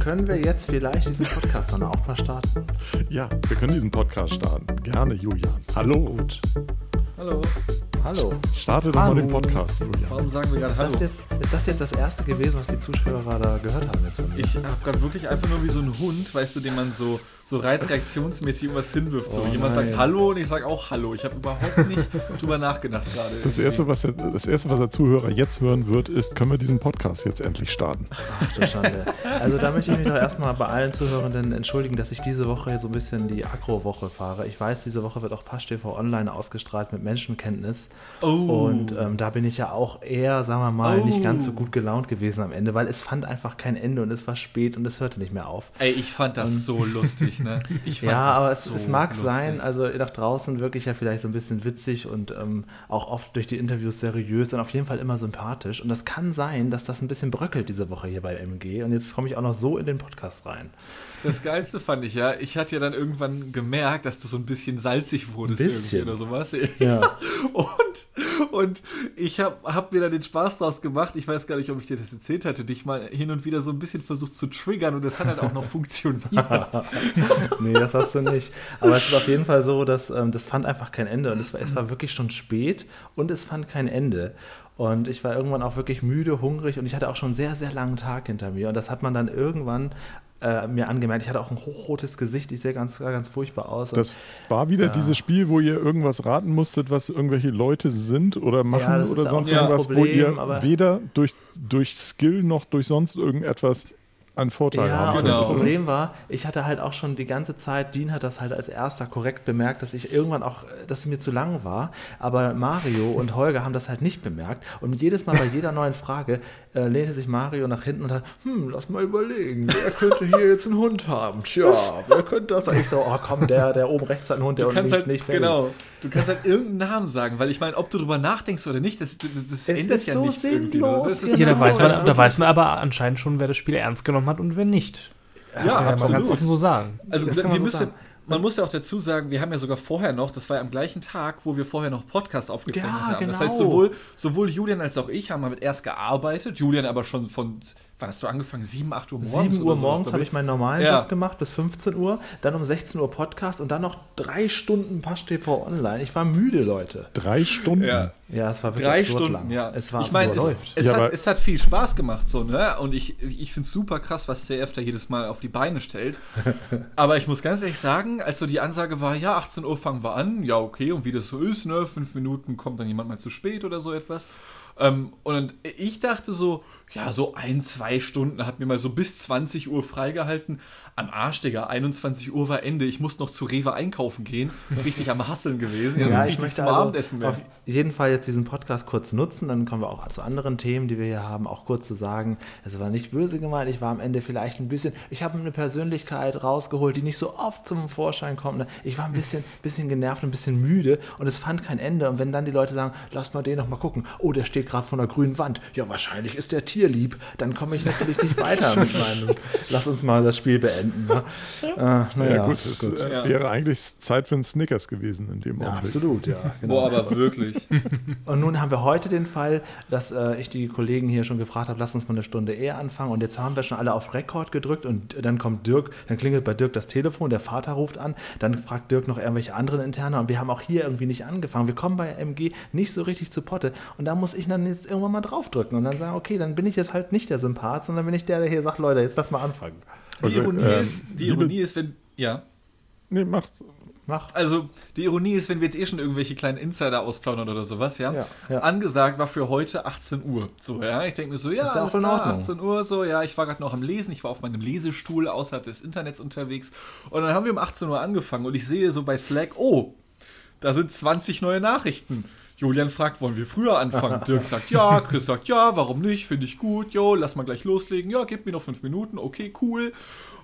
können wir jetzt vielleicht diesen Podcast dann auch mal starten? Ja, wir können diesen Podcast starten. Gerne, Julian. Hallo. Gut. Hallo. Hallo. Starte doch Hallo. mal den Podcast, Julian. Warum sagen wir gerade Hallo? Das jetzt, ist das jetzt das erste gewesen, was die Zuschauer da gehört haben? Jetzt von mir? Ich habe gerade wirklich einfach nur wie so ein Hund, weißt du, den man so, so reizreaktionsmäßig irgendwas hinwirft. So. Oh Jemand sagt Hallo und ich sage auch Hallo. Ich habe überhaupt nicht drüber nachgedacht gerade. Das erste, was der, das erste, was der Zuhörer jetzt hören wird, ist, können wir diesen Podcast jetzt endlich starten? Ach du Schande. Also da möchte ich mich doch erstmal bei allen Zuhörenden entschuldigen, dass ich diese Woche so ein bisschen die Agro-Woche fahre. Ich weiß, diese Woche wird auch Pasch TV online ausgestrahlt mit Menschenkenntnis. Oh. Und ähm, da bin ich ja auch eher, sagen wir mal, oh. nicht ganz so gut gelaunt gewesen am Ende, weil es fand einfach kein Ende und es war spät und es hörte nicht mehr auf. Ey, ich fand das und, so lustig, ne? ja, aber es, so es mag lustig. sein, also nach draußen wirklich ja vielleicht so ein bisschen witzig und ähm, auch oft durch die Interviews seriös und auf jeden Fall immer sympathisch. Und das kann sein, dass das ein bisschen bröckelt diese Woche hier bei MG. Und jetzt komme ich auch noch so in den Podcast rein. Das Geilste fand ich ja, ich hatte ja dann irgendwann gemerkt, dass du so ein bisschen salzig wurdest bisschen. oder sowas. Ja. Und, und ich habe hab mir da den Spaß draus gemacht. Ich weiß gar nicht, ob ich dir das erzählt hatte, dich mal hin und wieder so ein bisschen versucht zu triggern und das hat halt auch noch funktioniert. nee, das hast du nicht. Aber es ist auf jeden Fall so, dass ähm, das fand einfach kein Ende und es war, es war wirklich schon spät und es fand kein Ende. Und ich war irgendwann auch wirklich müde, hungrig und ich hatte auch schon einen sehr, sehr langen Tag hinter mir. Und das hat man dann irgendwann äh, mir angemerkt. Ich hatte auch ein hochrotes Gesicht, ich sehe ganz, ganz furchtbar aus. Das war wieder ja. dieses Spiel, wo ihr irgendwas raten musstet, was irgendwelche Leute sind oder machen ja, oder sonst irgendwas, Problem, wo ihr weder durch, durch Skill noch durch sonst irgendetwas einen Vorteil ja, haben. Und genau. das Problem war, ich hatte halt auch schon die ganze Zeit, Dean hat das halt als erster korrekt bemerkt, dass ich irgendwann auch, dass es mir zu lang war. Aber Mario und Holger haben das halt nicht bemerkt. Und jedes Mal bei jeder neuen Frage äh, lehnte sich Mario nach hinten und hat, hm, lass mal überlegen, wer könnte hier jetzt einen Hund haben? Tja, wer könnte das? Und ich so, oh komm, der, der oben rechts hat einen Hund, der unten links halt, nicht. Genau, du kannst halt irgendeinen Namen sagen, weil ich meine, ob du drüber nachdenkst oder nicht, das, das, das ändert ja so nichts sinnlos, irgendwie. Genau. Ja, da weiß, man, da weiß man aber anscheinend schon, wer das Spiel ernst genommen hat und wer nicht. Ja, ja absolut. Man kann offen so sagen. Also wir so müssen, sagen. Man muss ja auch dazu sagen, wir haben ja sogar vorher noch, das war ja am gleichen Tag, wo wir vorher noch Podcast aufgezeichnet ja, haben. Genau. Das heißt, sowohl, sowohl Julian als auch ich haben damit erst gearbeitet, Julian aber schon von wann hast du angefangen? 7, 8 Uhr morgens? 7 Uhr morgens habe ich meinen normalen ja. Job gemacht bis 15 Uhr, dann um 16 Uhr Podcast und dann noch drei Stunden Pasch TV online. Ich war müde, Leute. Drei Stunden? Ja, ja es war wirklich drei Stunden, lang. Ja. Es war ich meine, es, es, ja, hat, es hat viel Spaß gemacht, so, ne? Und ich, ich finde es super krass, was CF da jedes Mal auf die Beine stellt. aber ich muss ganz ehrlich sagen, als so die Ansage war, ja, 18 Uhr fangen wir an, ja, okay, und wie das so ist, ne? Fünf Minuten kommt dann jemand mal zu spät oder so etwas. Ähm, und ich dachte so, ja, so ein, zwei Stunden, hat mir mal so bis 20 Uhr freigehalten. Am Arsch, Digga, 21 Uhr war Ende. Ich muss noch zu Rewe einkaufen gehen. Richtig am Hasseln gewesen. ja, ich möchte also Abendessen auf jeden Fall jetzt diesen Podcast kurz nutzen. Dann kommen wir auch zu anderen Themen, die wir hier haben, auch kurz zu sagen, es war nicht böse gemeint. Ich war am Ende vielleicht ein bisschen, ich habe eine Persönlichkeit rausgeholt, die nicht so oft zum Vorschein kommt. Ich war ein bisschen, bisschen genervt, ein bisschen müde und es fand kein Ende. Und wenn dann die Leute sagen, lass mal den noch mal gucken. Oh, der steht gerade vor einer grünen Wand. Ja, wahrscheinlich ist der Tier lieb, dann komme ich natürlich nicht weiter mit meinem. Lass uns mal das Spiel beenden. Ne? Äh, naja, ja, gut, es gut. Äh, wäre eigentlich Zeit für einen Snickers gewesen in dem Moment. Ja, absolut, ja. Genau. Boah, aber wirklich. Und nun haben wir heute den Fall, dass äh, ich die Kollegen hier schon gefragt habe, lass uns mal eine Stunde eher anfangen. Und jetzt haben wir schon alle auf Rekord gedrückt und dann kommt Dirk, dann klingelt bei Dirk das Telefon, der Vater ruft an, dann fragt Dirk noch irgendwelche anderen Interne und wir haben auch hier irgendwie nicht angefangen. Wir kommen bei MG nicht so richtig zu Potte. Und da muss ich dann jetzt irgendwann mal draufdrücken und dann sagen, okay, dann bin ich jetzt halt nicht der Sympath, sondern bin ich der, der hier sagt, Leute, jetzt lass mal anfangen. Die also, Ironie, ähm, ist, die Ironie ist, wenn. Ja. Nee, macht. Mach. Also, die Ironie ist, wenn wir jetzt eh schon irgendwelche kleinen Insider ausplaudern oder sowas, ja? ja, ja. Angesagt war für heute 18 Uhr. So, ja. Ich denke mir so, ja, ist auch in Ordnung. 18 Uhr, so, ja. Ich war gerade noch am Lesen. Ich war auf meinem Lesestuhl außerhalb des Internets unterwegs. Und dann haben wir um 18 Uhr angefangen und ich sehe so bei Slack, oh, da sind 20 neue Nachrichten. Julian fragt, wollen wir früher anfangen? Dirk sagt ja, Chris sagt ja, warum nicht? Finde ich gut, jo, lass mal gleich loslegen. Ja, gib mir noch fünf Minuten, okay, cool.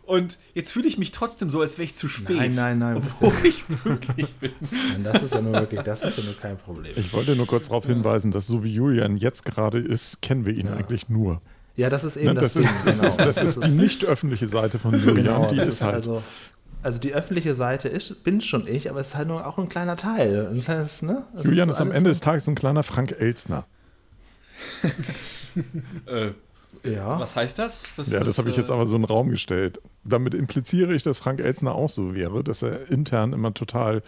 Und jetzt fühle ich mich trotzdem so, als wäre ich zu spät. Nein, nein, nein. Obwohl ich wirklich bin. Nein, das ist ja nur wirklich, das ist ja nur kein Problem. Ich wollte nur kurz darauf hinweisen, dass so wie Julian jetzt gerade ist, kennen wir ihn ja. eigentlich nur. Ja, das ist eben ne, das, das, ist, das, genau. ist, das, ist, die nicht öffentliche Seite von Julian. Genau, die ist halt. Also, also die öffentliche Seite ist, bin schon ich, aber es ist halt nur auch ein kleiner Teil. Ein kleines, ne? Julian ist, ist am Ende des Tages so ein kleiner Frank Elstner. äh, Ja. Was heißt das? das ja, das habe ich jetzt äh, aber so in den Raum gestellt. Damit impliziere ich, dass Frank Elzner auch so wäre, dass er intern immer total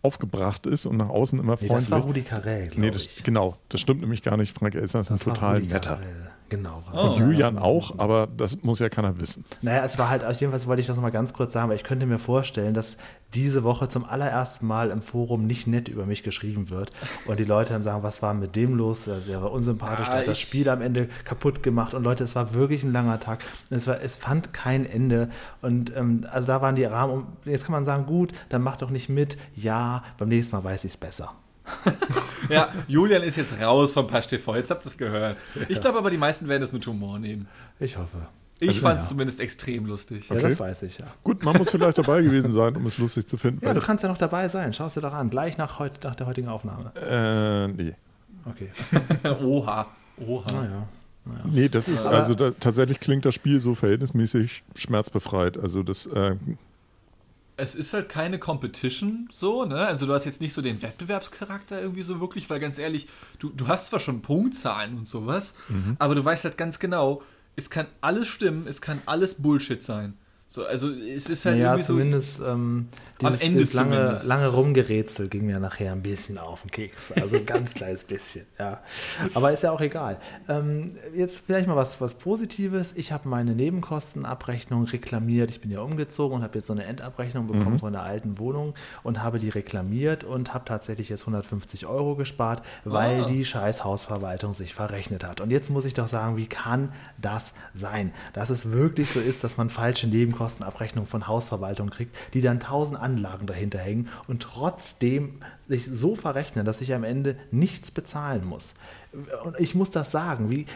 aufgebracht ist und nach außen immer freundlich. Nee, das war Rudi Carell, nee, das, ich. Genau, das stimmt nämlich gar nicht. Frank Elzner ist das ein total netter. Carell. Genau. Oh. Und Julian auch, aber das muss ja keiner wissen. Naja, es war halt, jedenfalls wollte ich das nochmal ganz kurz sagen, weil ich könnte mir vorstellen, dass diese Woche zum allerersten Mal im Forum nicht nett über mich geschrieben wird und die Leute dann sagen, was war mit dem los? Also, er war unsympathisch, ja, hat das Spiel am Ende kaputt gemacht und Leute, es war wirklich ein langer Tag. Es, war, es fand kein Ende und ähm, also da waren die Rahmen, jetzt kann man sagen, gut, dann mach doch nicht mit. Ja, beim nächsten Mal weiß ich es besser. ja, Julian ist jetzt raus vom Pasch TV. Jetzt habt ihr es gehört. Ich glaube aber, die meisten werden es mit Humor nehmen. Ich hoffe. Ich also, fand es ja. zumindest extrem lustig. Ja, okay. das weiß ich, ja. Gut, man muss vielleicht dabei gewesen sein, um es lustig zu finden. Ja, du kannst ja noch dabei sein. Schau es dir doch an. Gleich nach, heut, nach der heutigen Aufnahme. Äh, nee. Okay. Oha. Oha. Naja. Naja. Nee, das ist, also da, tatsächlich klingt das Spiel so verhältnismäßig schmerzbefreit. Also das äh, es ist halt keine Competition so, ne? Also du hast jetzt nicht so den Wettbewerbscharakter irgendwie so wirklich, weil ganz ehrlich, du, du hast zwar schon Punktzahlen und sowas, mhm. aber du weißt halt ganz genau, es kann alles stimmen, es kann alles Bullshit sein. So, also es ist halt naja, irgendwie zumindest, so. Ähm, dieses, Am Ende dieses lange, zumindest. lange Rumgerätsel ging mir nachher ein bisschen auf den Keks. Also ein ganz kleines bisschen, ja. Aber ist ja auch egal. Ähm, jetzt vielleicht mal was, was Positives. Ich habe meine Nebenkostenabrechnung reklamiert. Ich bin ja umgezogen und habe jetzt so eine Endabrechnung bekommen mhm. von der alten Wohnung und habe die reklamiert und habe tatsächlich jetzt 150 Euro gespart, weil ah. die scheiß Hausverwaltung sich verrechnet hat. Und jetzt muss ich doch sagen, wie kann das sein? Dass es wirklich so ist, dass man falsche Nebenkostenabrechnungen von Hausverwaltung kriegt, die dann tausend Anlagen dahinter hängen und trotzdem sich so verrechnen, dass ich am Ende nichts bezahlen muss. Und ich muss das sagen. Wie,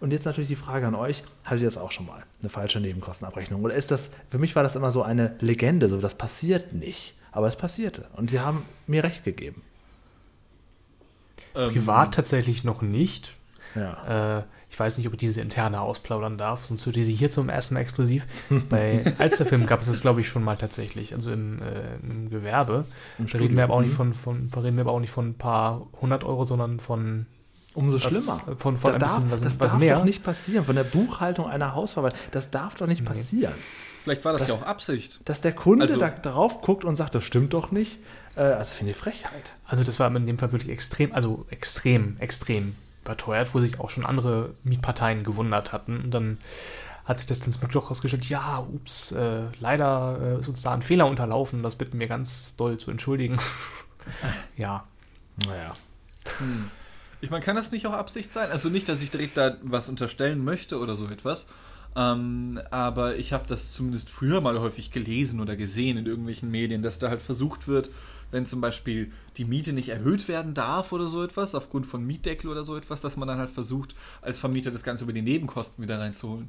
und jetzt natürlich die Frage an euch: Hattet ihr das auch schon mal? Eine falsche Nebenkostenabrechnung? Oder ist das, für mich war das immer so eine Legende, so das passiert nicht. Aber es passierte. Und sie haben mir recht gegeben. Privat ähm, tatsächlich noch nicht. Ja. Äh, ich weiß nicht, ob ich diese interne ausplaudern darf, sonst würde sie hier zum ersten Mal exklusiv. Bei Alsterfilm gab es das, glaube ich, schon mal tatsächlich, also im, äh, im Gewerbe. Im da reden wir aber auch nicht mhm. von, von, reden wir aber auch nicht von ein paar hundert Euro, sondern von Umso schlimmer. Von, von da darf, bisschen, was, das was darf mehr. doch nicht passieren. Von der Buchhaltung einer Hausverwaltung. Das darf doch nicht nee. passieren. Vielleicht war das dass, ja auch Absicht. Dass der Kunde also, da drauf guckt und sagt, das stimmt doch nicht. Äh, also finde ich Frechheit. Also das war in dem Fall wirklich extrem, also extrem, extrem überteuert, wo sich auch schon andere Mietparteien gewundert hatten. Und dann hat sich das dann zum Glück herausgestellt, ja, ups, äh, leider äh, ist uns da ein Fehler unterlaufen, das bitten wir ganz doll zu entschuldigen. ja. Naja. Hm. Ich meine, kann das nicht auch Absicht sein? Also nicht, dass ich direkt da was unterstellen möchte oder so etwas. Ähm, aber ich habe das zumindest früher mal häufig gelesen oder gesehen in irgendwelchen Medien, dass da halt versucht wird, wenn zum Beispiel die Miete nicht erhöht werden darf oder so etwas, aufgrund von Mietdeckel oder so etwas, dass man dann halt versucht, als Vermieter das Ganze über die Nebenkosten wieder reinzuholen.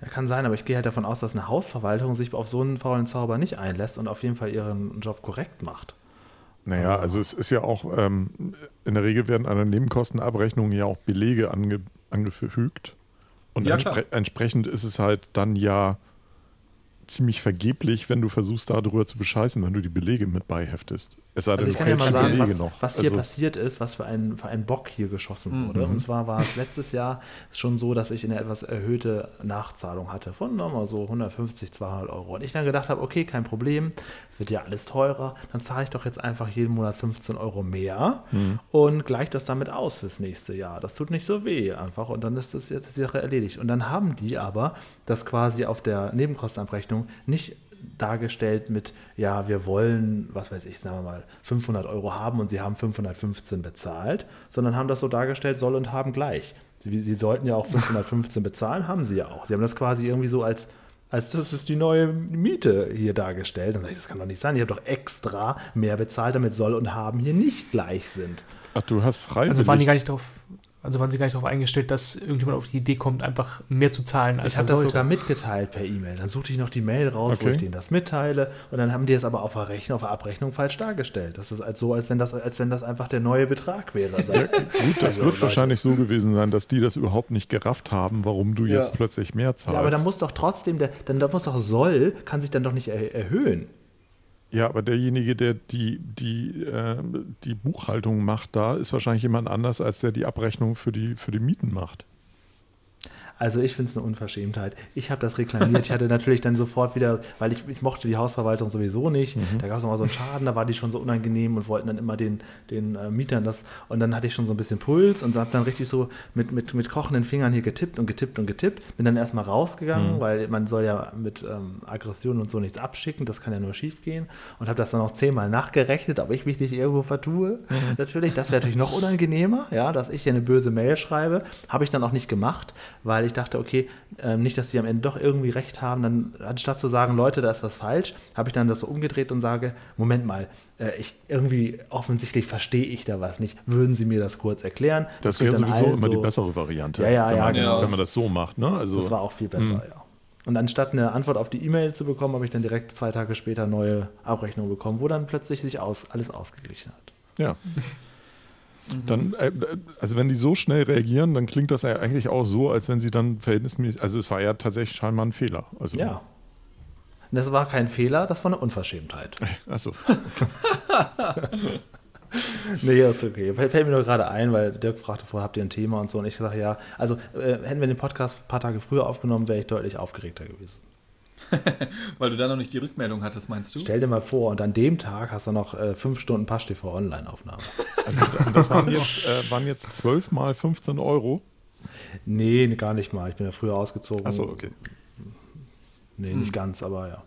Ja, kann sein, aber ich gehe halt davon aus, dass eine Hausverwaltung sich auf so einen faulen Zauber nicht einlässt und auf jeden Fall ihren Job korrekt macht. Naja, also es ist ja auch, ähm, in der Regel werden an der Nebenkostenabrechnung ja auch Belege ange, angefügt. Und ja, entspre entsprechend ist es halt dann ja ziemlich vergeblich, wenn du versuchst, darüber zu bescheißen, wenn du die Belege mit beiheftest. Es sei denn, also ich kann ja mal sagen, was, was, hier also, passiert ist, was für ein, für ein Bock hier geschossen mhm. wurde. Und zwar war es letztes Jahr schon so, dass ich eine etwas erhöhte Nachzahlung hatte von nochmal so 150, 200 Euro. Und ich dann gedacht habe, okay, kein Problem, es wird ja alles teurer, dann zahle ich doch jetzt einfach jeden Monat 15 Euro mehr mhm. und gleiche das damit aus fürs nächste Jahr. Das tut nicht so weh einfach und dann ist das jetzt die Sache erledigt. Und dann haben die aber das quasi auf der Nebenkostenabrechnung nicht dargestellt mit, ja, wir wollen, was weiß ich, sagen wir mal, 500 Euro haben und sie haben 515 bezahlt, sondern haben das so dargestellt, soll und haben gleich. Sie, sie sollten ja auch 515 bezahlen, haben sie ja auch. Sie haben das quasi irgendwie so als, als das ist die neue Miete hier dargestellt. Dann sage ich, das kann doch nicht sein. Ich habe doch extra mehr bezahlt, damit soll und haben hier nicht gleich sind. Ach, du hast freiwillig. Also waren die gar nicht drauf also waren sie gar nicht darauf eingestellt, dass irgendjemand auf die Idee kommt, einfach mehr zu zahlen als Ich habe das sogar mitgeteilt per E-Mail. Dann suchte ich noch die Mail raus, okay. wo ich denen das mitteile. Und dann haben die es aber auf der Rechnung, auf der Abrechnung falsch dargestellt. Das ist als so, als wenn das, als wenn das einfach der neue Betrag wäre. Also, ja, gut, das also, wird Leute. wahrscheinlich so gewesen sein, dass die das überhaupt nicht gerafft haben, warum du ja. jetzt plötzlich mehr zahlst. Ja, aber dann muss doch trotzdem, der, dann muss doch soll, kann sich dann doch nicht er, erhöhen. Ja, aber derjenige, der die, die, äh, die Buchhaltung macht da, ist wahrscheinlich jemand anders, als der die Abrechnung für die, für die Mieten macht. Also ich finde es eine Unverschämtheit. Ich habe das reklamiert. Ich hatte natürlich dann sofort wieder, weil ich, ich mochte die Hausverwaltung sowieso nicht. Mhm. Da gab es nochmal so einen Schaden, da war die schon so unangenehm und wollten dann immer den, den äh, Mietern das. Und dann hatte ich schon so ein bisschen Puls und habe dann richtig so mit, mit, mit kochenden Fingern hier getippt und getippt und getippt. Bin dann erstmal rausgegangen, mhm. weil man soll ja mit ähm, Aggressionen und so nichts abschicken. Das kann ja nur schief gehen. Und habe das dann auch zehnmal nachgerechnet, ob ich mich nicht irgendwo vertue. Mhm. Natürlich, das wäre natürlich noch unangenehmer, ja, dass ich hier eine böse Mail schreibe. Habe ich dann auch nicht gemacht, weil ich dachte, okay, äh, nicht, dass die am Ende doch irgendwie recht haben. Dann, anstatt zu sagen, Leute, da ist was falsch, habe ich dann das so umgedreht und sage, Moment mal, äh, ich, irgendwie offensichtlich verstehe ich da was nicht. Würden Sie mir das kurz erklären? Das, das wäre sowieso immer so, die bessere Variante, ja, ja, wenn, ja, man, genau. wenn man das so macht. Ne? Also, das war auch viel besser, mh. ja. Und anstatt eine Antwort auf die E-Mail zu bekommen, habe ich dann direkt zwei Tage später neue Abrechnung bekommen, wo dann plötzlich sich aus, alles ausgeglichen hat. Ja. Dann, äh, also wenn die so schnell reagieren, dann klingt das ja eigentlich auch so, als wenn sie dann verhältnismäßig, also es war ja tatsächlich scheinbar ein Fehler. Also, ja. Das war kein Fehler, das war eine Unverschämtheit. Achso. nee, ist okay. Fällt mir nur gerade ein, weil Dirk fragte vorher, habt ihr ein Thema und so. Und ich sage ja, also äh, hätten wir den Podcast ein paar Tage früher aufgenommen, wäre ich deutlich aufgeregter gewesen. Weil du da noch nicht die Rückmeldung hattest, meinst du? Stell dir mal vor, und an dem Tag hast du noch äh, fünf Stunden Pasch-TV Online-Aufnahme. Also, das waren jetzt, äh, waren jetzt 12 mal 15 Euro? Nee, gar nicht mal. Ich bin ja früher ausgezogen. Achso, okay. Nee, hm. nicht ganz, aber ja.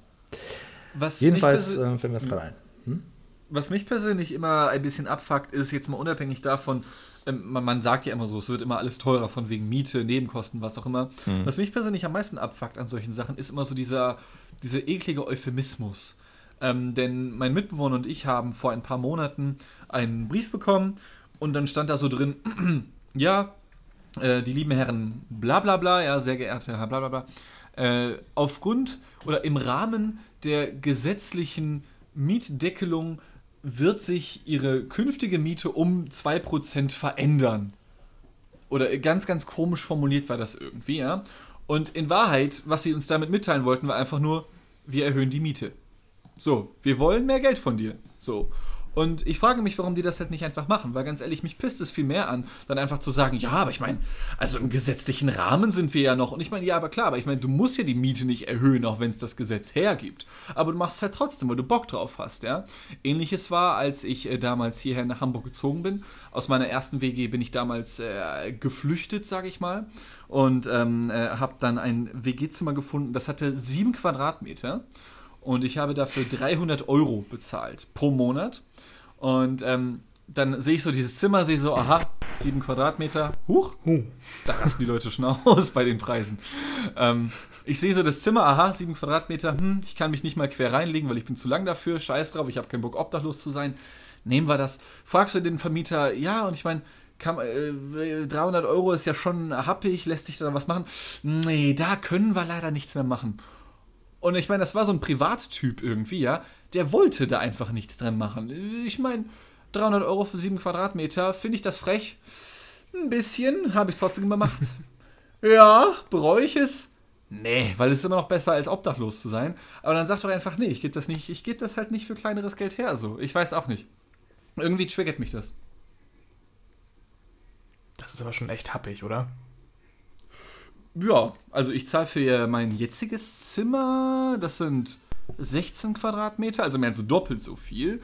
Was Jedenfalls äh, fällt mir das gerade ein. Hm? Was mich persönlich immer ein bisschen abfuckt, ist jetzt mal unabhängig davon, ähm, man, sagt ja immer so, es wird immer alles teurer von wegen Miete, Nebenkosten, was auch immer. Mhm. Was mich persönlich am meisten abfuckt an solchen Sachen, ist immer so dieser, dieser eklige Euphemismus. Ähm, denn mein Mitbewohner und ich haben vor ein paar Monaten einen Brief bekommen und dann stand da so drin, ja, äh, die lieben Herren bla bla bla, ja, sehr geehrte Herr bla bla bla, äh, aufgrund oder im Rahmen der gesetzlichen Mietdeckelung wird sich ihre künftige Miete um 2% verändern. Oder ganz, ganz komisch formuliert war das irgendwie, ja. Und in Wahrheit, was sie uns damit mitteilen wollten, war einfach nur, wir erhöhen die Miete. So, wir wollen mehr Geld von dir. So. Und ich frage mich, warum die das halt nicht einfach machen, weil ganz ehrlich, mich pisst es viel mehr an, dann einfach zu sagen, ja, aber ich meine, also im gesetzlichen Rahmen sind wir ja noch. Und ich meine, ja, aber klar, aber ich meine, du musst ja die Miete nicht erhöhen, auch wenn es das Gesetz hergibt. Aber du machst es halt trotzdem, weil du Bock drauf hast, ja. Ähnliches war, als ich äh, damals hierher nach Hamburg gezogen bin. Aus meiner ersten WG bin ich damals äh, geflüchtet, sage ich mal. Und ähm, äh, habe dann ein WG-Zimmer gefunden, das hatte sieben Quadratmeter. Und ich habe dafür 300 Euro bezahlt pro Monat. Und ähm, dann sehe ich so dieses Zimmer, sehe so, aha, sieben Quadratmeter, huch, huh. da rasten die Leute schon aus bei den Preisen. Ähm, ich sehe so das Zimmer, aha, sieben Quadratmeter, hm, ich kann mich nicht mal quer reinlegen, weil ich bin zu lang dafür, scheiß drauf, ich habe keinen Bock, obdachlos zu sein. Nehmen wir das. Fragst du den Vermieter, ja, und ich meine, äh, 300 Euro ist ja schon happig, lässt sich da was machen? Nee, da können wir leider nichts mehr machen. Und ich meine, das war so ein Privattyp irgendwie, ja. Der wollte da einfach nichts dran machen. Ich meine, 300 Euro für 7 Quadratmeter, finde ich das frech? Ein bisschen, habe ich trotzdem gemacht. ja, bereue ich es? Nee, weil es ist immer noch besser, als obdachlos zu sein. Aber dann sag doch einfach, nee, ich gebe das nicht, ich gebe das halt nicht für kleineres Geld her, so. Ich weiß auch nicht. Irgendwie triggert mich das. Das ist aber schon echt happig, oder? Ja, also ich zahle für mein jetziges Zimmer, das sind 16 Quadratmeter, also mehr als doppelt so viel,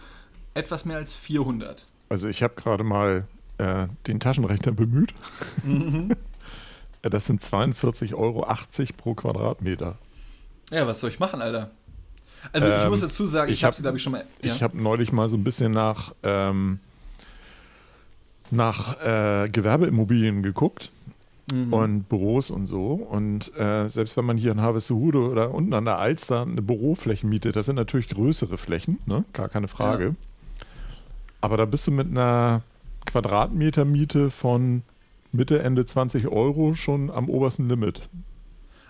etwas mehr als 400. Also ich habe gerade mal äh, den Taschenrechner bemüht. Mhm. das sind 42,80 Euro pro Quadratmeter. Ja, was soll ich machen, Alter? Also ich ähm, muss dazu sagen, ich, ich habe sie, glaube ich, schon mal. Ja? Ich habe neulich mal so ein bisschen nach, ähm, nach äh, Gewerbeimmobilien geguckt mhm. und Büros und so. Und äh, selbst wenn man hier in Harvestehude oder unten an der Alster eine Bürofläche mietet, das sind natürlich größere Flächen, ne? gar keine Frage. Ja. Aber da bist du mit einer Quadratmetermiete von Mitte, Ende 20 Euro schon am obersten Limit.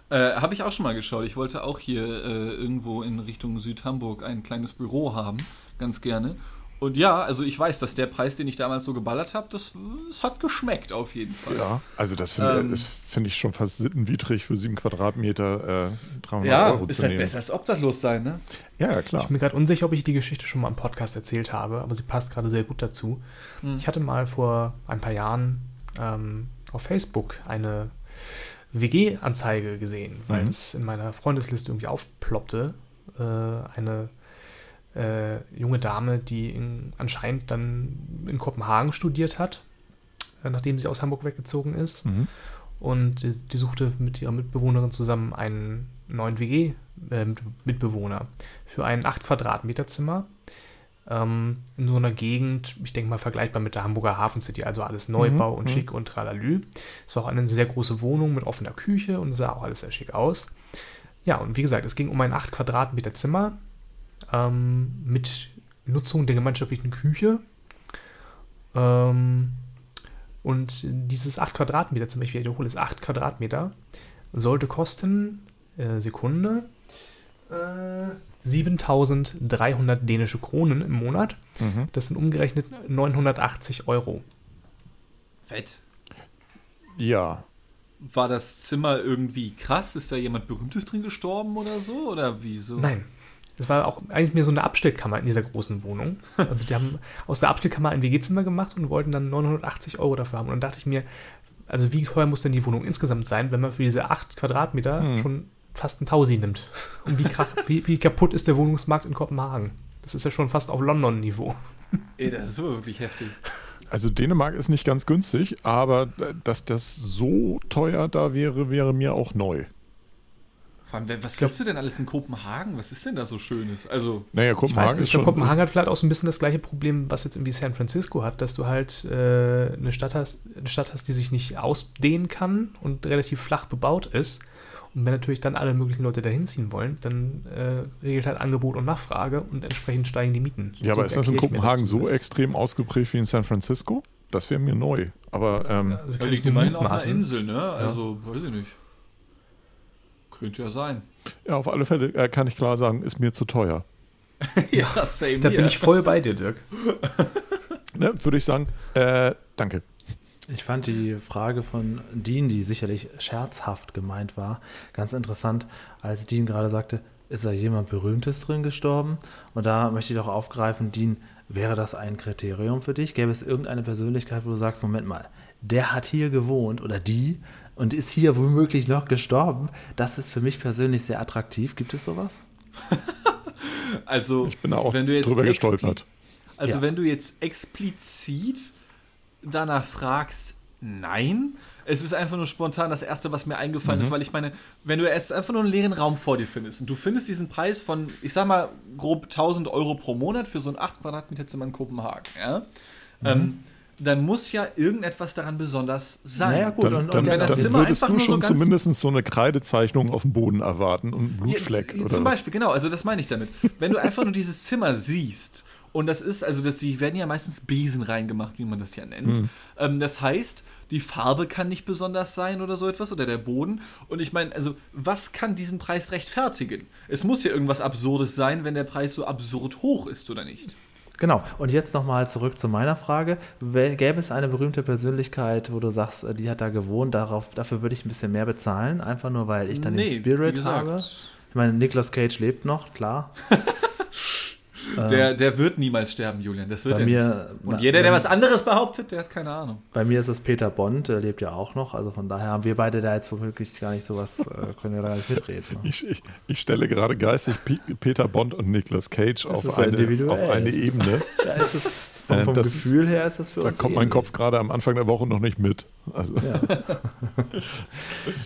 Äh, Habe ich auch schon mal geschaut. Ich wollte auch hier äh, irgendwo in Richtung Südhamburg ein kleines Büro haben, ganz gerne. Und ja, also ich weiß, dass der Preis, den ich damals so geballert habe, das, das, hat geschmeckt auf jeden Fall. Ja, also das finde ähm, find ich schon fast sittenwidrig für sieben Quadratmeter äh, 300 ja, Euro ist halt nehmen. besser als obdachlos sein, ne? Ja, klar. Ich bin mir gerade unsicher, ob ich die Geschichte schon mal im Podcast erzählt habe, aber sie passt gerade sehr gut dazu. Hm. Ich hatte mal vor ein paar Jahren ähm, auf Facebook eine WG-Anzeige gesehen, weil mhm. es in meiner Freundesliste irgendwie aufploppte. Äh, eine äh, junge Dame, die in, anscheinend dann in Kopenhagen studiert hat, äh, nachdem sie aus Hamburg weggezogen ist. Mhm. Und die, die, suchte mit ihrer Mitbewohnerin zusammen einen neuen WG-Mitbewohner äh, für ein 8 Quadratmeter Zimmer ähm, in so einer Gegend, ich denke mal vergleichbar mit der Hamburger Hafen City, also alles Neubau mhm. und mhm. schick und tralalü. Es war auch eine sehr große Wohnung mit offener Küche und sah auch alles sehr schick aus. Ja, und wie gesagt, es ging um ein 8 Quadratmeter Zimmer ähm, mit Nutzung der gemeinschaftlichen Küche. Ähm, und dieses 8 Quadratmeter Zimmer, ich wiederhole es, 8 Quadratmeter, sollte kosten, äh, Sekunde, äh, 7300 dänische Kronen im Monat. Mhm. Das sind umgerechnet 980 Euro. Fett. Ja. War das Zimmer irgendwie krass? Ist da jemand Berühmtes drin gestorben oder so? Oder wieso? Nein. Es war auch eigentlich mehr so eine Abstellkammer in dieser großen Wohnung. Also die haben aus der Abstellkammer ein WG-Zimmer gemacht und wollten dann 980 Euro dafür haben. Und dann dachte ich mir, also wie teuer muss denn die Wohnung insgesamt sein, wenn man für diese 8 Quadratmeter hm. schon fast ein Tausi nimmt. Und wie, krach, wie, wie, kaputt ist der Wohnungsmarkt in Kopenhagen? Das ist ja schon fast auf London-Niveau. Ey, das ist wirklich heftig. Also Dänemark ist nicht ganz günstig, aber dass das so teuer da wäre, wäre mir auch neu. Vor allem, was willst du denn alles in Kopenhagen? Was ist denn da so Schönes? Also, naja, Kopenhagen ich weiß, ist schon. Kopenhagen hat vielleicht auch so ein bisschen das gleiche Problem, was jetzt irgendwie San Francisco hat, dass du halt äh, eine Stadt hast, eine Stadt hast, die sich nicht ausdehnen kann und relativ flach bebaut ist. Und wenn natürlich dann alle möglichen Leute dahin ziehen wollen, dann äh, regelt halt Angebot und Nachfrage und entsprechend steigen die Mieten. Ja, aber ist das in Kopenhagen das so extrem ausgeprägt wie in San Francisco? Das wäre mir neu. Aber ähm, ja, also liegt immerhin auf einer Insel, ne? Also ja. weiß ich nicht. Könnte ja sein. Ja, auf alle Fälle äh, kann ich klar sagen, ist mir zu teuer. ja, same. Da hier. bin ich voll bei dir, Dirk. ne, Würde ich sagen, äh, danke. Ich fand die Frage von Dean, die sicherlich scherzhaft gemeint war, ganz interessant, als Dean gerade sagte, ist da jemand Berühmtes drin gestorben? Und da möchte ich doch aufgreifen, Dean, wäre das ein Kriterium für dich? Gäbe es irgendeine Persönlichkeit, wo du sagst, Moment mal, der hat hier gewohnt oder die und ist hier womöglich noch gestorben? Das ist für mich persönlich sehr attraktiv. Gibt es sowas? also, ich bin auch wenn du jetzt drüber gestolpert. Also, ja. wenn du jetzt explizit danach fragst, nein. Es ist einfach nur spontan das Erste, was mir eingefallen mhm. ist, weil ich meine, wenn du erst einfach nur einen leeren Raum vor dir findest und du findest diesen Preis von, ich sag mal, grob 1000 Euro pro Monat für so ein 8 Quadratmeter Zimmer in Kopenhagen, ja, mhm. ähm, dann muss ja irgendetwas daran besonders sein. Naja, gut, dann, und, und wenn das dann Zimmer würdest einfach du schon so zumindest so eine Kreidezeichnung auf dem Boden erwarten und einen Blutfleck. Ja, zum Beispiel, genau, also das meine ich damit. wenn du einfach nur dieses Zimmer siehst und das ist, also das, die werden ja meistens Besen reingemacht, wie man das ja nennt. Mhm. Ähm, das heißt, die Farbe kann nicht besonders sein oder so etwas oder der Boden. Und ich meine, also was kann diesen Preis rechtfertigen? Es muss ja irgendwas Absurdes sein, wenn der Preis so absurd hoch ist oder nicht. Genau. Und jetzt nochmal zurück zu meiner Frage. Gäbe es eine berühmte Persönlichkeit, wo du sagst, äh, die hat da gewohnt, darauf, dafür würde ich ein bisschen mehr bezahlen, einfach nur weil ich dann nee, den Spirit habe? Ich meine, Nicolas Cage lebt noch, klar. Der, der wird niemals sterben, Julian. Das wird bei er mir, nicht. Und jeder, der was anderes behauptet, der hat keine Ahnung. Bei mir ist es Peter Bond, der lebt ja auch noch. Also von daher haben wir beide da jetzt wirklich gar nicht sowas, äh, können wir da gar nicht mitreden. Ne? Ich, ich, ich, stelle gerade geistig Peter Bond und Nicolas Cage auf eine, auf eine Ebene. Da ist es vom, vom das, Gefühl her ist das für da uns. Da kommt mein Kopf gerade am Anfang der Woche noch nicht mit. Also, ja. da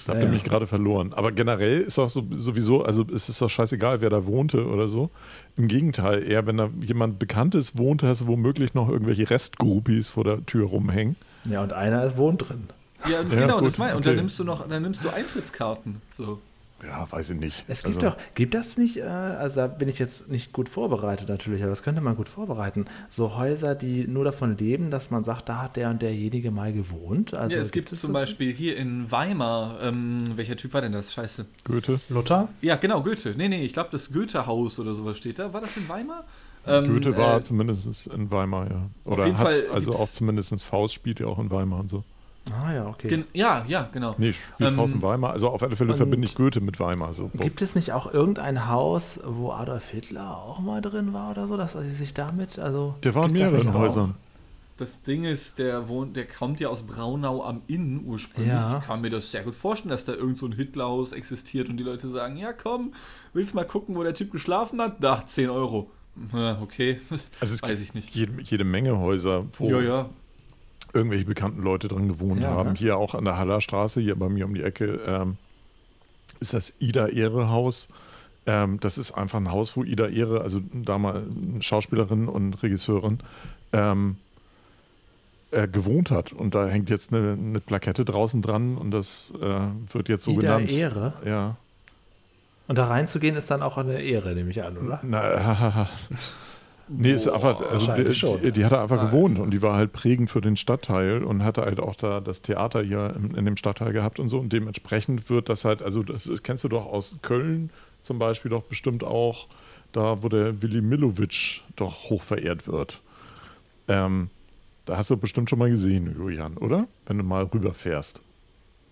habt ihr ja. mich gerade verloren. Aber generell ist auch so, sowieso, also es ist doch scheißegal, wer da wohnte oder so. Im Gegenteil, eher wenn da jemand Bekanntes wohnte, hast du womöglich noch irgendwelche Restgroupies vor der Tür rumhängen. Ja, und einer ist wohnt drin. Ja, genau, gut, das meine Und okay. dann nimmst du noch, dann nimmst du Eintrittskarten. So. Ja, weiß ich nicht. Es gibt also, doch, gibt das nicht, äh, also da bin ich jetzt nicht gut vorbereitet natürlich, aber das könnte man gut vorbereiten. So Häuser, die nur davon leben, dass man sagt, da hat der und derjenige mal gewohnt. Also ja, es gibt, gibt zum Beispiel hier in Weimar, ähm, welcher Typ war denn das? Scheiße. Goethe. Luther? Ja, genau, Goethe. Nee, nee, ich glaube, das Goethe-Haus oder sowas steht da. War das in Weimar? Ähm, Goethe war äh, zumindest in Weimar, ja. Oder hat, Fall also auch zumindest Faust spielt ja auch in Weimar und so. Ah ja, okay. Gen ja, ja, genau. Nee, Spielhaus ähm, in Weimar. Also auf alle Fälle verbinde ich Goethe mit Weimar. So. Gibt es nicht auch irgendein Haus, wo Adolf Hitler auch mal drin war oder so, dass er sich damit, also... Der war in mehreren Häusern. das Ding ist, der wohnt, der kommt ja aus Braunau am Inn ursprünglich. Ja. Ich kann mir das sehr gut vorstellen, dass da irgend so ein Hitlerhaus existiert und die Leute sagen, ja komm, willst mal gucken, wo der Typ geschlafen hat? Da, 10 Euro. Ja, okay, also es weiß ich nicht. Jede, jede Menge Häuser, wo ja, ja. Irgendwelche bekannten Leute drin gewohnt haben. Ne? Hier auch an der Hallerstraße, hier bei mir um die Ecke, ähm, ist das Ida Ehre Haus. Ähm, das ist einfach ein Haus, wo Ida Ehre, also damals Schauspielerin und Regisseurin, ähm, äh, gewohnt hat. Und da hängt jetzt eine, eine Plakette draußen dran und das äh, wird jetzt so Ida genannt. Ehre? Ja. Und da reinzugehen ist dann auch eine Ehre, nehme ich an, oder? Na, Nee, ist einfach, also die, die, die, hat er einfach ah, gewohnt und die war halt prägend für den Stadtteil und hatte halt auch da das Theater hier in, in, dem Stadtteil gehabt und so. Und dementsprechend wird das halt, also das, das kennst du doch aus Köln zum Beispiel doch bestimmt auch, da wo der Willi Milovic doch hoch verehrt wird. Ähm, da hast du bestimmt schon mal gesehen, Julian, oder? Wenn du mal rüberfährst.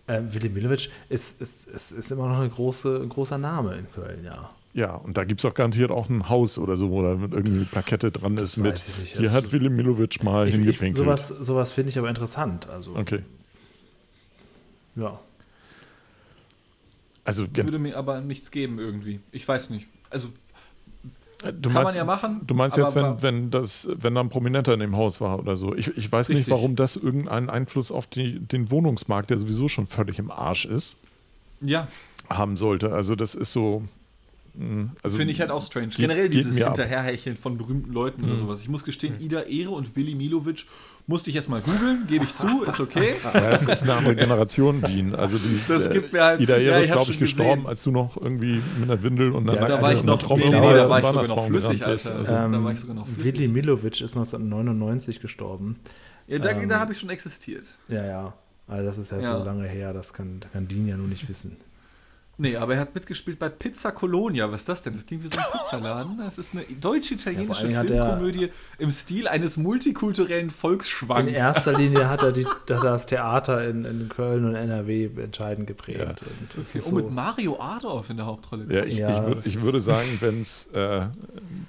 Ähm, Willi Milovic ist, ist, ist, ist immer noch eine große, ein großer Name in Köln, ja. Ja, und da gibt es auch garantiert auch ein Haus oder so, wo da mit irgendwie eine Plakette dran ist mit hier hat Willi Milovic mal ich, hingepinkelt. Ich, sowas sowas finde ich aber interessant. Also, okay. Ja. Also, würde mir aber nichts geben irgendwie. Ich weiß nicht. Also äh, Du Kann meinst, man ja machen. Du meinst jetzt, wenn, wenn, das, wenn da ein Prominenter in dem Haus war oder so. Ich, ich weiß richtig. nicht, warum das irgendeinen Einfluss auf die, den Wohnungsmarkt, der sowieso schon völlig im Arsch ist, ja. haben sollte. Also das ist so. Also Finde ich halt auch strange. Geht, Generell dieses Hinterherhecheln von berühmten Leuten mhm. oder sowas. Ich muss gestehen, mhm. Ida Ehre und Willi Milovic musste ich erstmal googeln, gebe ich zu, ist okay. Ja, es ist eine andere Generation, Dean. Also die, das gibt mir halt. Ida Ehre ja, ist, glaube ich, gestorben, als du noch irgendwie mit einer Windel und einer ja, da war ich noch, nee, nee, nee, da war ich sogar noch flüssig, Alter. Also, ähm, da war ich sogar noch flüssig. Willi Milovic ist 1999 gestorben. Ja, da, ähm, da habe ich schon existiert. Ja, ja. Also das ist ja, ja. so lange her, das kann, kann Dean ja nur nicht wissen. Nee, aber er hat mitgespielt bei Pizza Colonia. Was ist das denn? Das klingt wie so ein Pizzaladen. Das ist eine deutsch-italienische ja, Filmkomödie im Stil eines multikulturellen Volksschwanks. In erster Linie hat er, die, das Theater in, in Köln und NRW entscheidend geprägt. Ja. Okay. Oh, so mit Mario Adorf in der Hauptrolle. Ja, ich, ja, ich, würd, ich würde sagen, wenn es, äh,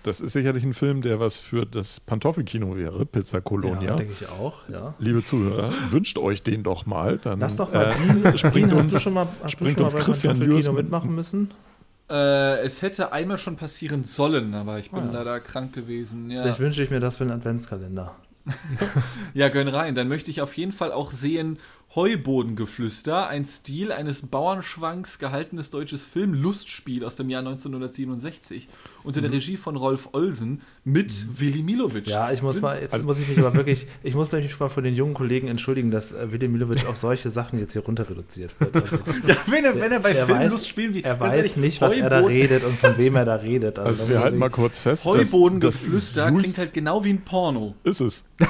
das ist sicherlich ein Film, der was für das Pantoffelkino wäre, Pizza Colonia. Ja, denke ich auch. Ja. Liebe Zuhörer, wünscht euch den doch mal. Dann, Lass doch mal, äh, Dean, springt Dean, uns, hast du schon mal, hast springt uns Christian Jürgen Kino mitmachen müssen? Äh, es hätte einmal schon passieren sollen, aber ich bin ah. leider krank gewesen. Ja. Vielleicht wünsche ich mir das für einen Adventskalender. ja, gönn rein. Dann möchte ich auf jeden Fall auch sehen, Heubodengeflüster, ein Stil eines Bauernschwanks gehaltenes deutsches Film-Lustspiel aus dem Jahr 1967 unter der mhm. Regie von Rolf Olsen mit mhm. Willi Milovic. Ja, ich muss mal, jetzt also muss ich mich aber wirklich, ich muss mich mal von den jungen Kollegen entschuldigen, dass äh, Willi Milovic auf solche Sachen jetzt hier runter reduziert wird. Also, ja, wenn er, wenn er bei Filmlustspielen wie. Er weiß ehrlich, nicht, was Heuboden, er da redet und von wem er da redet. Also, also wir halten mal kurz fest. Heubodengeflüster klingt halt genau wie ein Porno. Ist es.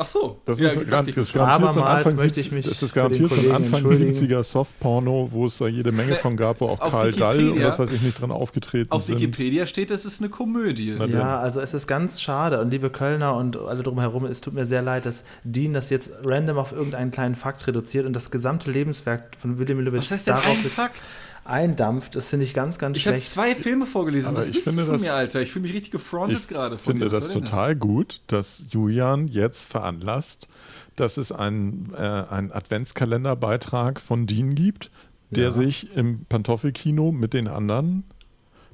Ach so. Das ja, ist, garantiert, das garantiert so Anfang, möchte ich mich das ist garantiert so ein Anfang 70er Softporno, wo es da jede Menge von gab, wo auch Auf Karl Dall und was weiß ich nicht dran aufgetreten auf sind. Auf Wikipedia steht, es ist eine Komödie. Ja, also es ist ganz schade und liebe Kölner und alle drumherum, es tut mir sehr leid, dass Dean das jetzt random auf irgendeinen kleinen Fakt reduziert und das gesamte Lebenswerk von William Milovic was heißt denn darauf ein Fakt? Eindampft. Das finde ich ganz, ganz ich schlecht. Ich habe zwei Filme vorgelesen. Aber Was ich finde von das, mir, Alter? Ich fühle mich richtig gefrontet gerade von dir. Ich finde das total das? gut, dass Julian jetzt veranlasst, dass es einen, äh, einen Adventskalenderbeitrag von Dean gibt, der ja. sich im Pantoffelkino mit den anderen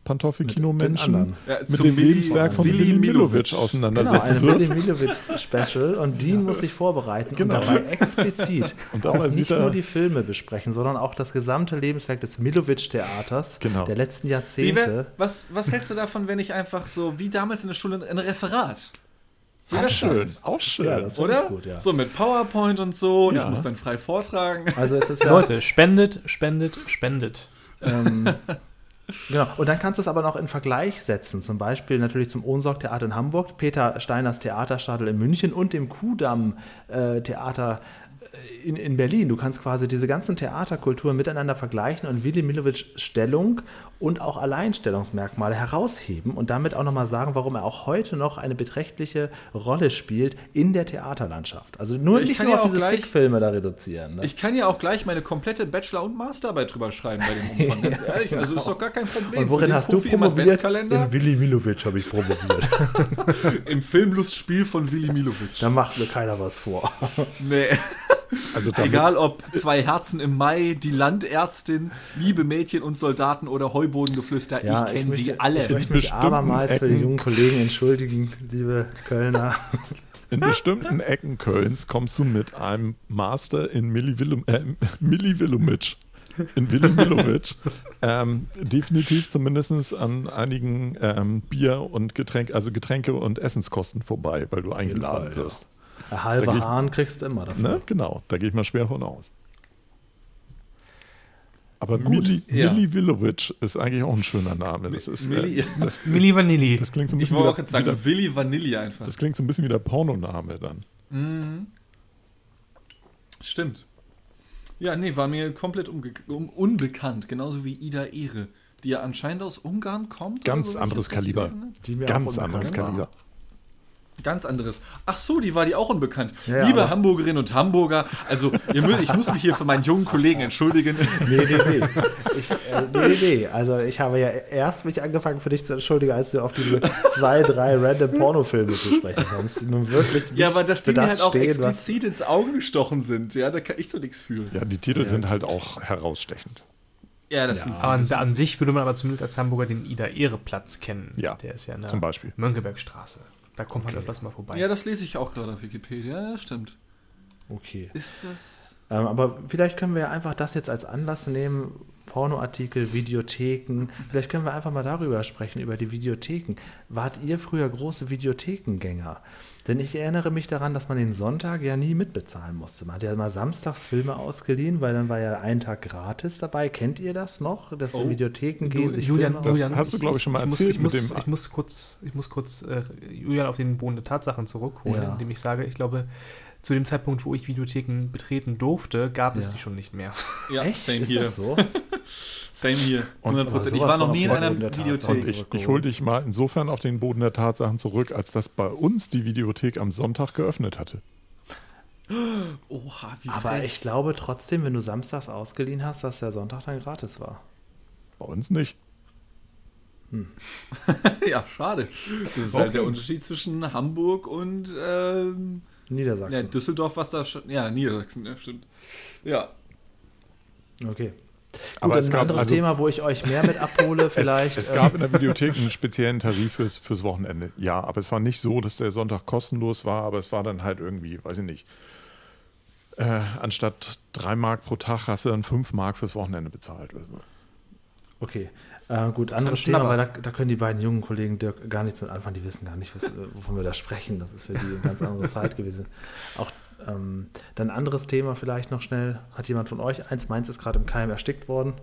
Pantoffelkino-Menschen ja, mit dem Lebenswerk von Willi Milovic auseinandersetzen genau, wird. Willi Milovic-Special und Dean muss sich vorbereiten genau. und dabei explizit und dabei auch nicht nur die Filme besprechen, sondern auch das gesamte Lebenswerk des Milovic-Theaters genau. der letzten Jahrzehnte. Wär, was, was hältst du davon, wenn ich einfach so, wie damals in der Schule, ein Referat auch schön, auch schön. Ja, Oder? Gut, ja. So mit PowerPoint und so und ja. ich muss dann frei vortragen. Also es ist ja Leute, spendet, spendet, spendet. Ähm, Genau. Und dann kannst du es aber noch in Vergleich setzen. Zum Beispiel natürlich zum Ohnsorg-Theater in Hamburg, Peter Steiners Theaterstadel in München und dem Kudamm-Theater in, in Berlin. Du kannst quasi diese ganzen Theaterkulturen miteinander vergleichen und Willy Milovic Stellung und auch Alleinstellungsmerkmale herausheben und damit auch nochmal sagen, warum er auch heute noch eine beträchtliche Rolle spielt in der Theaterlandschaft. Also nur ich nicht nur ja auf diese gleich, Filme da reduzieren. Ne? Ich kann ja auch gleich meine komplette Bachelor- und Masterarbeit drüber schreiben bei dem Umfang, ganz ja, ehrlich. Also ist doch gar kein Problem. Und worin hast Fuffi du promoviert? In Willy Milovic habe ich promoviert. Im Filmlustspiel von Willy Milovic. Da macht mir keiner was vor. Nee. Also Egal ob zwei Herzen im Mai, die Landärztin, liebe Mädchen und Soldaten oder Heubodengeflüster, ja, ich kenne sie alle. Ich möchte mich abermals Ecken. für die jungen Kollegen entschuldigen, liebe Kölner. In bestimmten Ecken Kölns kommst du mit einem Master in Milli äh, Millivillumitsch in Willimilovic ähm, definitiv zumindest an einigen ähm, Bier- und Getränk, also Getränke- und Essenskosten vorbei, weil du eingeladen Fall, wirst. Ein halber Hahn kriegst du immer dafür. Ne? Genau, da gehe ich mal schwer von aus. Aber Gut, Mili, ja. Mili Vilovic ist eigentlich auch ein schöner Name. Das ist, Mili, äh, das, Mili Vanilli. Das klingt so ein bisschen ich wollte auch jetzt sagen, wieder, Willi Vanilli einfach. Das klingt so ein bisschen wie der Pornoname dann. Mhm. Stimmt. Ja, nee, war mir komplett um, unbekannt. Genauso wie Ida Ehre, die ja anscheinend aus Ungarn kommt. Ganz so, anderes Kaliber. Ganz anderes Kaliber. Ganz anderes. Ach so, die war die auch unbekannt. Ja, Liebe Hamburgerinnen und Hamburger, also ihr, ich muss mich hier für meinen jungen Kollegen entschuldigen. Nee, nee, nee. Ich, äh, nee, nee. Also ich habe ja erst mich angefangen für dich zu entschuldigen, als du auf diese zwei, drei random Pornofilme zu sprechen kommst, die nun wirklich Ja, aber das Ding halt auch stehen, explizit ins Auge gestochen sind. Ja, da kann ich so nichts fühlen. Ja, die Titel ja. sind halt auch herausstechend. Ja, das ja. Sind aber an, sich würde man aber zumindest als Hamburger den Ida-Ehre-Platz kennen. Ja, der ist ja in der zum Beispiel. Mönckebergstraße. Da kommt okay. man öfters mal vorbei. Ja, das lese ich auch gerade auf Wikipedia. Ja, stimmt. Okay. Ist das. Ähm, aber vielleicht können wir ja einfach das jetzt als Anlass nehmen. Pornoartikel, Videotheken. Vielleicht können wir einfach mal darüber sprechen, über die Videotheken. Wart ihr früher große Videothekengänger? Denn ich erinnere mich daran, dass man den Sonntag ja nie mitbezahlen musste. Man hat ja mal samstags Filme ausgeliehen, weil dann war ja ein Tag gratis dabei. Kennt ihr das noch, dass oh. in Videotheken gehen, du, sich Julian, Filme Julian, das hast du, glaube ich, schon mal ich erzählt. Muss, ich, muss, ich, muss, kurz, ich muss kurz äh, Julian auf den Boden der Tatsachen zurückholen, ja. indem ich sage, ich glaube, zu dem Zeitpunkt, wo ich Videotheken betreten durfte, gab es die schon nicht mehr. Ja, Echt? same Ist hier. so? same hier. 100%. Ich war noch nie in einer Videothek. Ich, ich hole dich mal insofern auf den Boden der Tatsachen zurück, als dass bei uns die Videothek am Sonntag geöffnet hatte. Oha, wie Aber frech. ich glaube trotzdem, wenn du samstags ausgeliehen hast, dass der Sonntag dann gratis war. Bei uns nicht. Hm. ja, schade. Das ist okay. halt der Unterschied zwischen Hamburg und ähm, Niedersachsen. Ja, Düsseldorf, was da schon. Ja, Niedersachsen, ja, stimmt. Ja. Okay. Aber Gut, es gab ein anderes also, Thema, wo ich euch mehr mit abhole, vielleicht. Es, es gab in der Videothek einen speziellen Tarif fürs, fürs Wochenende. Ja, aber es war nicht so, dass der Sonntag kostenlos war, aber es war dann halt irgendwie, weiß ich nicht. Äh, anstatt drei Mark pro Tag hast du dann fünf Mark fürs Wochenende bezahlt. Okay. Äh, gut, das anderes Thema, weil da, da, können die beiden jungen Kollegen Dirk gar nichts mit anfangen. Die wissen gar nicht, was, äh, wovon wir da sprechen. Das ist für die eine ganz andere Zeit gewesen. Auch ähm, dann anderes Thema vielleicht noch schnell. Hat jemand von euch eins? Meins ist gerade im Keim erstickt worden.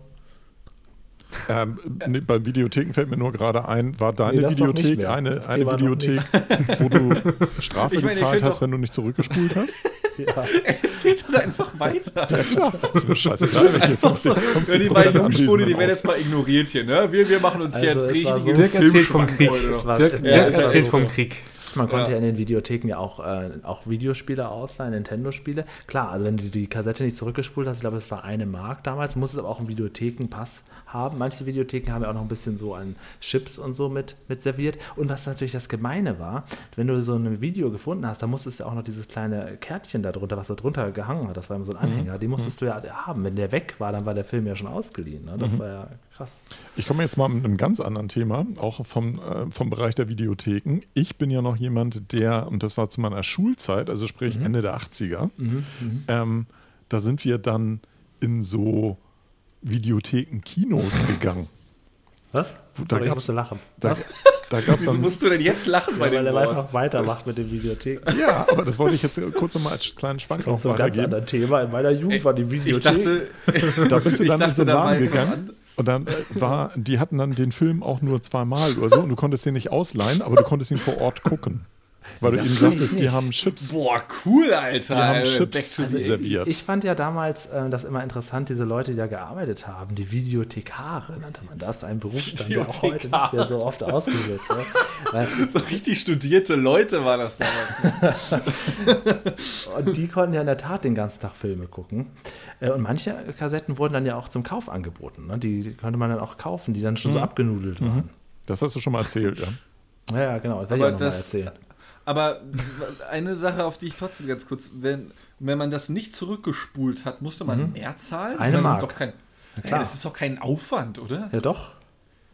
Ähm, nee, bei Videotheken fällt mir nur gerade ein, war deine nee, Videothek eine, eine Videothek, wo du Strafe ich meine, gezahlt hast, wenn du nicht zurückgespult hast? Ja. Erzählt halt einfach weiter. Ja, klar. Das ist mir scheißegal, welche 50, 50 ja, Die beiden Jungspule, die werden jetzt mal ignoriert hier. Ne? Wir, wir machen uns also hier jetzt richtige so Dirk erzählt vom Krieg. Dirk, Dirk erzählt vom Krieg. Man konnte ja. in den Videotheken ja auch, äh, auch Videospiele ausleihen, Nintendo-Spiele. Klar, also wenn du die Kassette nicht zurückgespult hast, ich glaube, es war eine Mark damals, musstest aber auch einen Videothekenpass haben. Manche Videotheken haben ja auch noch ein bisschen so an Chips und so mit, mit serviert. Und was natürlich das Gemeine war, wenn du so ein Video gefunden hast, da musstest du auch noch dieses kleine Kärtchen da drunter, was da drunter gehangen hat, das war immer so ein mhm. Anhänger, mhm. den musstest mhm. du ja haben. Wenn der weg war, dann war der Film ja schon ausgeliehen. Ne? Das mhm. war ja krass. Ich komme jetzt mal mit einem ganz anderen Thema, auch vom, äh, vom Bereich der Videotheken. Ich bin ja noch jemand, der, und das war zu meiner Schulzeit, also sprich mhm. Ende der 80er, mhm. ähm, da sind wir dann in so Videotheken, Kinos gegangen. Was? Da Sorry, musst du lachen. Da, da gab's Wieso musst du denn jetzt lachen ja, bei dem Weil er einfach weitermacht mit den Videotheken. Ja, aber das wollte ich jetzt kurz nochmal als kleinen Schwank noch so ein ganz anderes Thema. In meiner Jugend Ey, war die Videothek. Ich dachte, da bist du dann in so einen Laden gegangen. Und dann äh, war, die hatten dann den Film auch nur zweimal oder so und du konntest den nicht ausleihen, aber du konntest ihn vor Ort gucken. Weil du eben sagtest, die haben Chips. Boah, cool, Alter. Die haben Chips also serviert. Ich, ich, fand ja damals äh, das immer interessant, diese Leute, die da gearbeitet haben, die Videothekare nannte man das, ein Berufsstand, der auch heute nicht mehr so oft ausgeübt wird. so richtig studierte Leute waren das damals. und die konnten ja in der Tat den ganzen Tag Filme gucken. Äh, und manche Kassetten wurden dann ja auch zum Kauf angeboten. Ne? Die konnte man dann auch kaufen, die dann schon mhm. so abgenudelt waren. Mhm. Das hast du schon mal erzählt, ja. Ja, ja genau. Das werde ich auch noch das, mal erzählen. Aber eine Sache, auf die ich trotzdem ganz kurz, wenn, wenn man das nicht zurückgespult hat, musste man mhm. mehr zahlen? Eine meine, Mark. Das ist, doch kein, ey, das ist doch kein Aufwand, oder? Ja, doch.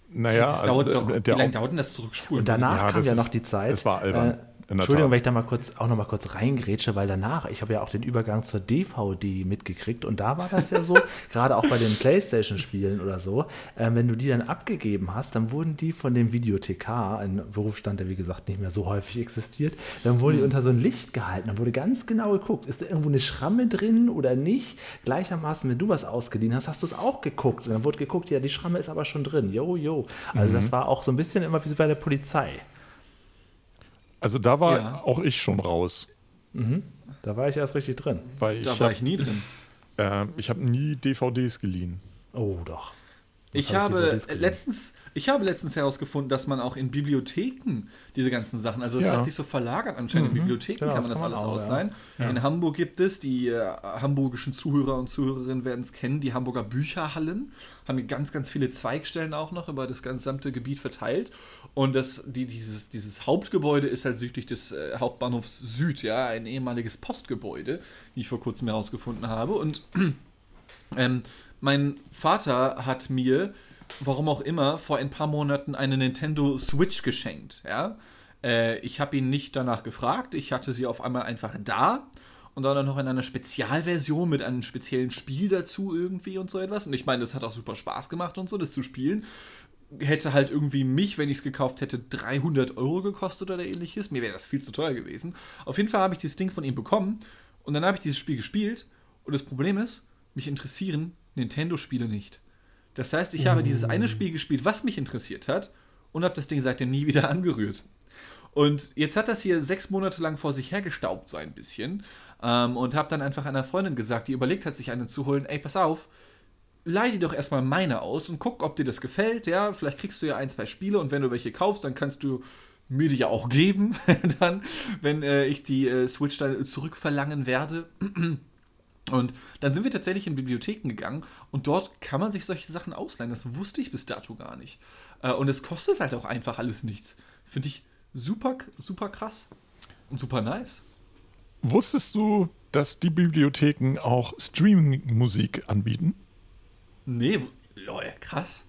Naja, das also, dauert doch, wie lange dauert denn das Zurückspulen? Und danach ja, kam ja noch die Zeit. Es war albern. Entschuldigung, wenn ich da mal kurz auch noch mal kurz reingrätsche, weil danach, ich habe ja auch den Übergang zur DVD mitgekriegt und da war das ja so, gerade auch bei den Playstation-Spielen oder so, äh, wenn du die dann abgegeben hast, dann wurden die von dem Videothekar, ein Berufsstand, der wie gesagt nicht mehr so häufig existiert, dann wurden die hm. unter so ein Licht gehalten, dann wurde ganz genau geguckt, ist da irgendwo eine Schramme drin oder nicht? Gleichermaßen, wenn du was ausgeliehen hast, hast du es auch geguckt und dann wurde geguckt, ja, die Schramme ist aber schon drin, jo, jo. Also mhm. das war auch so ein bisschen immer wie bei der Polizei. Also da war ja. auch ich schon raus. Mhm. Da war ich erst richtig drin. Weil da war hab, ich nie drin. Äh, ich habe nie DVDs geliehen. Oh, doch. Ich habe letztens, ich habe letztens herausgefunden, dass man auch in Bibliotheken diese ganzen Sachen, also es ja. hat sich so verlagert anscheinend. Mhm. In Bibliotheken genau, kann man das, kann man alles auch, ausleihen. Ja. In Hamburg gibt es, die äh, hamburgischen Zuhörer und Zuhörerinnen werden es kennen, die Hamburger Bücherhallen. Haben ganz, ganz viele Zweigstellen auch noch über das gesamte Gebiet verteilt. Und das, die, dieses, dieses Hauptgebäude ist halt südlich des äh, Hauptbahnhofs Süd, ja, ein ehemaliges Postgebäude, wie ich vor kurzem herausgefunden habe. Und ähm, mein Vater hat mir, warum auch immer, vor ein paar Monaten eine Nintendo Switch geschenkt. Ja? Äh, ich habe ihn nicht danach gefragt. Ich hatte sie auf einmal einfach da und dann noch in einer Spezialversion mit einem speziellen Spiel dazu irgendwie und so etwas. Und ich meine, das hat auch super Spaß gemacht und so, das zu spielen. Hätte halt irgendwie mich, wenn ich es gekauft hätte, 300 Euro gekostet oder ähnliches. Mir wäre das viel zu teuer gewesen. Auf jeden Fall habe ich dieses Ding von ihm bekommen und dann habe ich dieses Spiel gespielt. Und das Problem ist, mich interessieren Nintendo-Spiele nicht. Das heißt, ich habe dieses eine Spiel gespielt, was mich interessiert hat, und habe das Ding seitdem nie wieder angerührt. Und jetzt hat das hier sechs Monate lang vor sich hergestaubt, so ein bisschen. Ähm, und habe dann einfach einer Freundin gesagt, die überlegt hat, sich eine zu holen: Ey, pass auf, leih dir doch erstmal meine aus und guck, ob dir das gefällt. Ja, vielleicht kriegst du ja ein, zwei Spiele und wenn du welche kaufst, dann kannst du mir die ja auch geben, dann, wenn äh, ich die äh, Switch dann zurückverlangen werde. Und dann sind wir tatsächlich in Bibliotheken gegangen und dort kann man sich solche Sachen ausleihen. Das wusste ich bis dato gar nicht. Äh, und es kostet halt auch einfach alles nichts. Finde ich super, super krass und super nice. Wusstest du, dass die Bibliotheken auch Streaming-Musik anbieten? Nee, lol, krass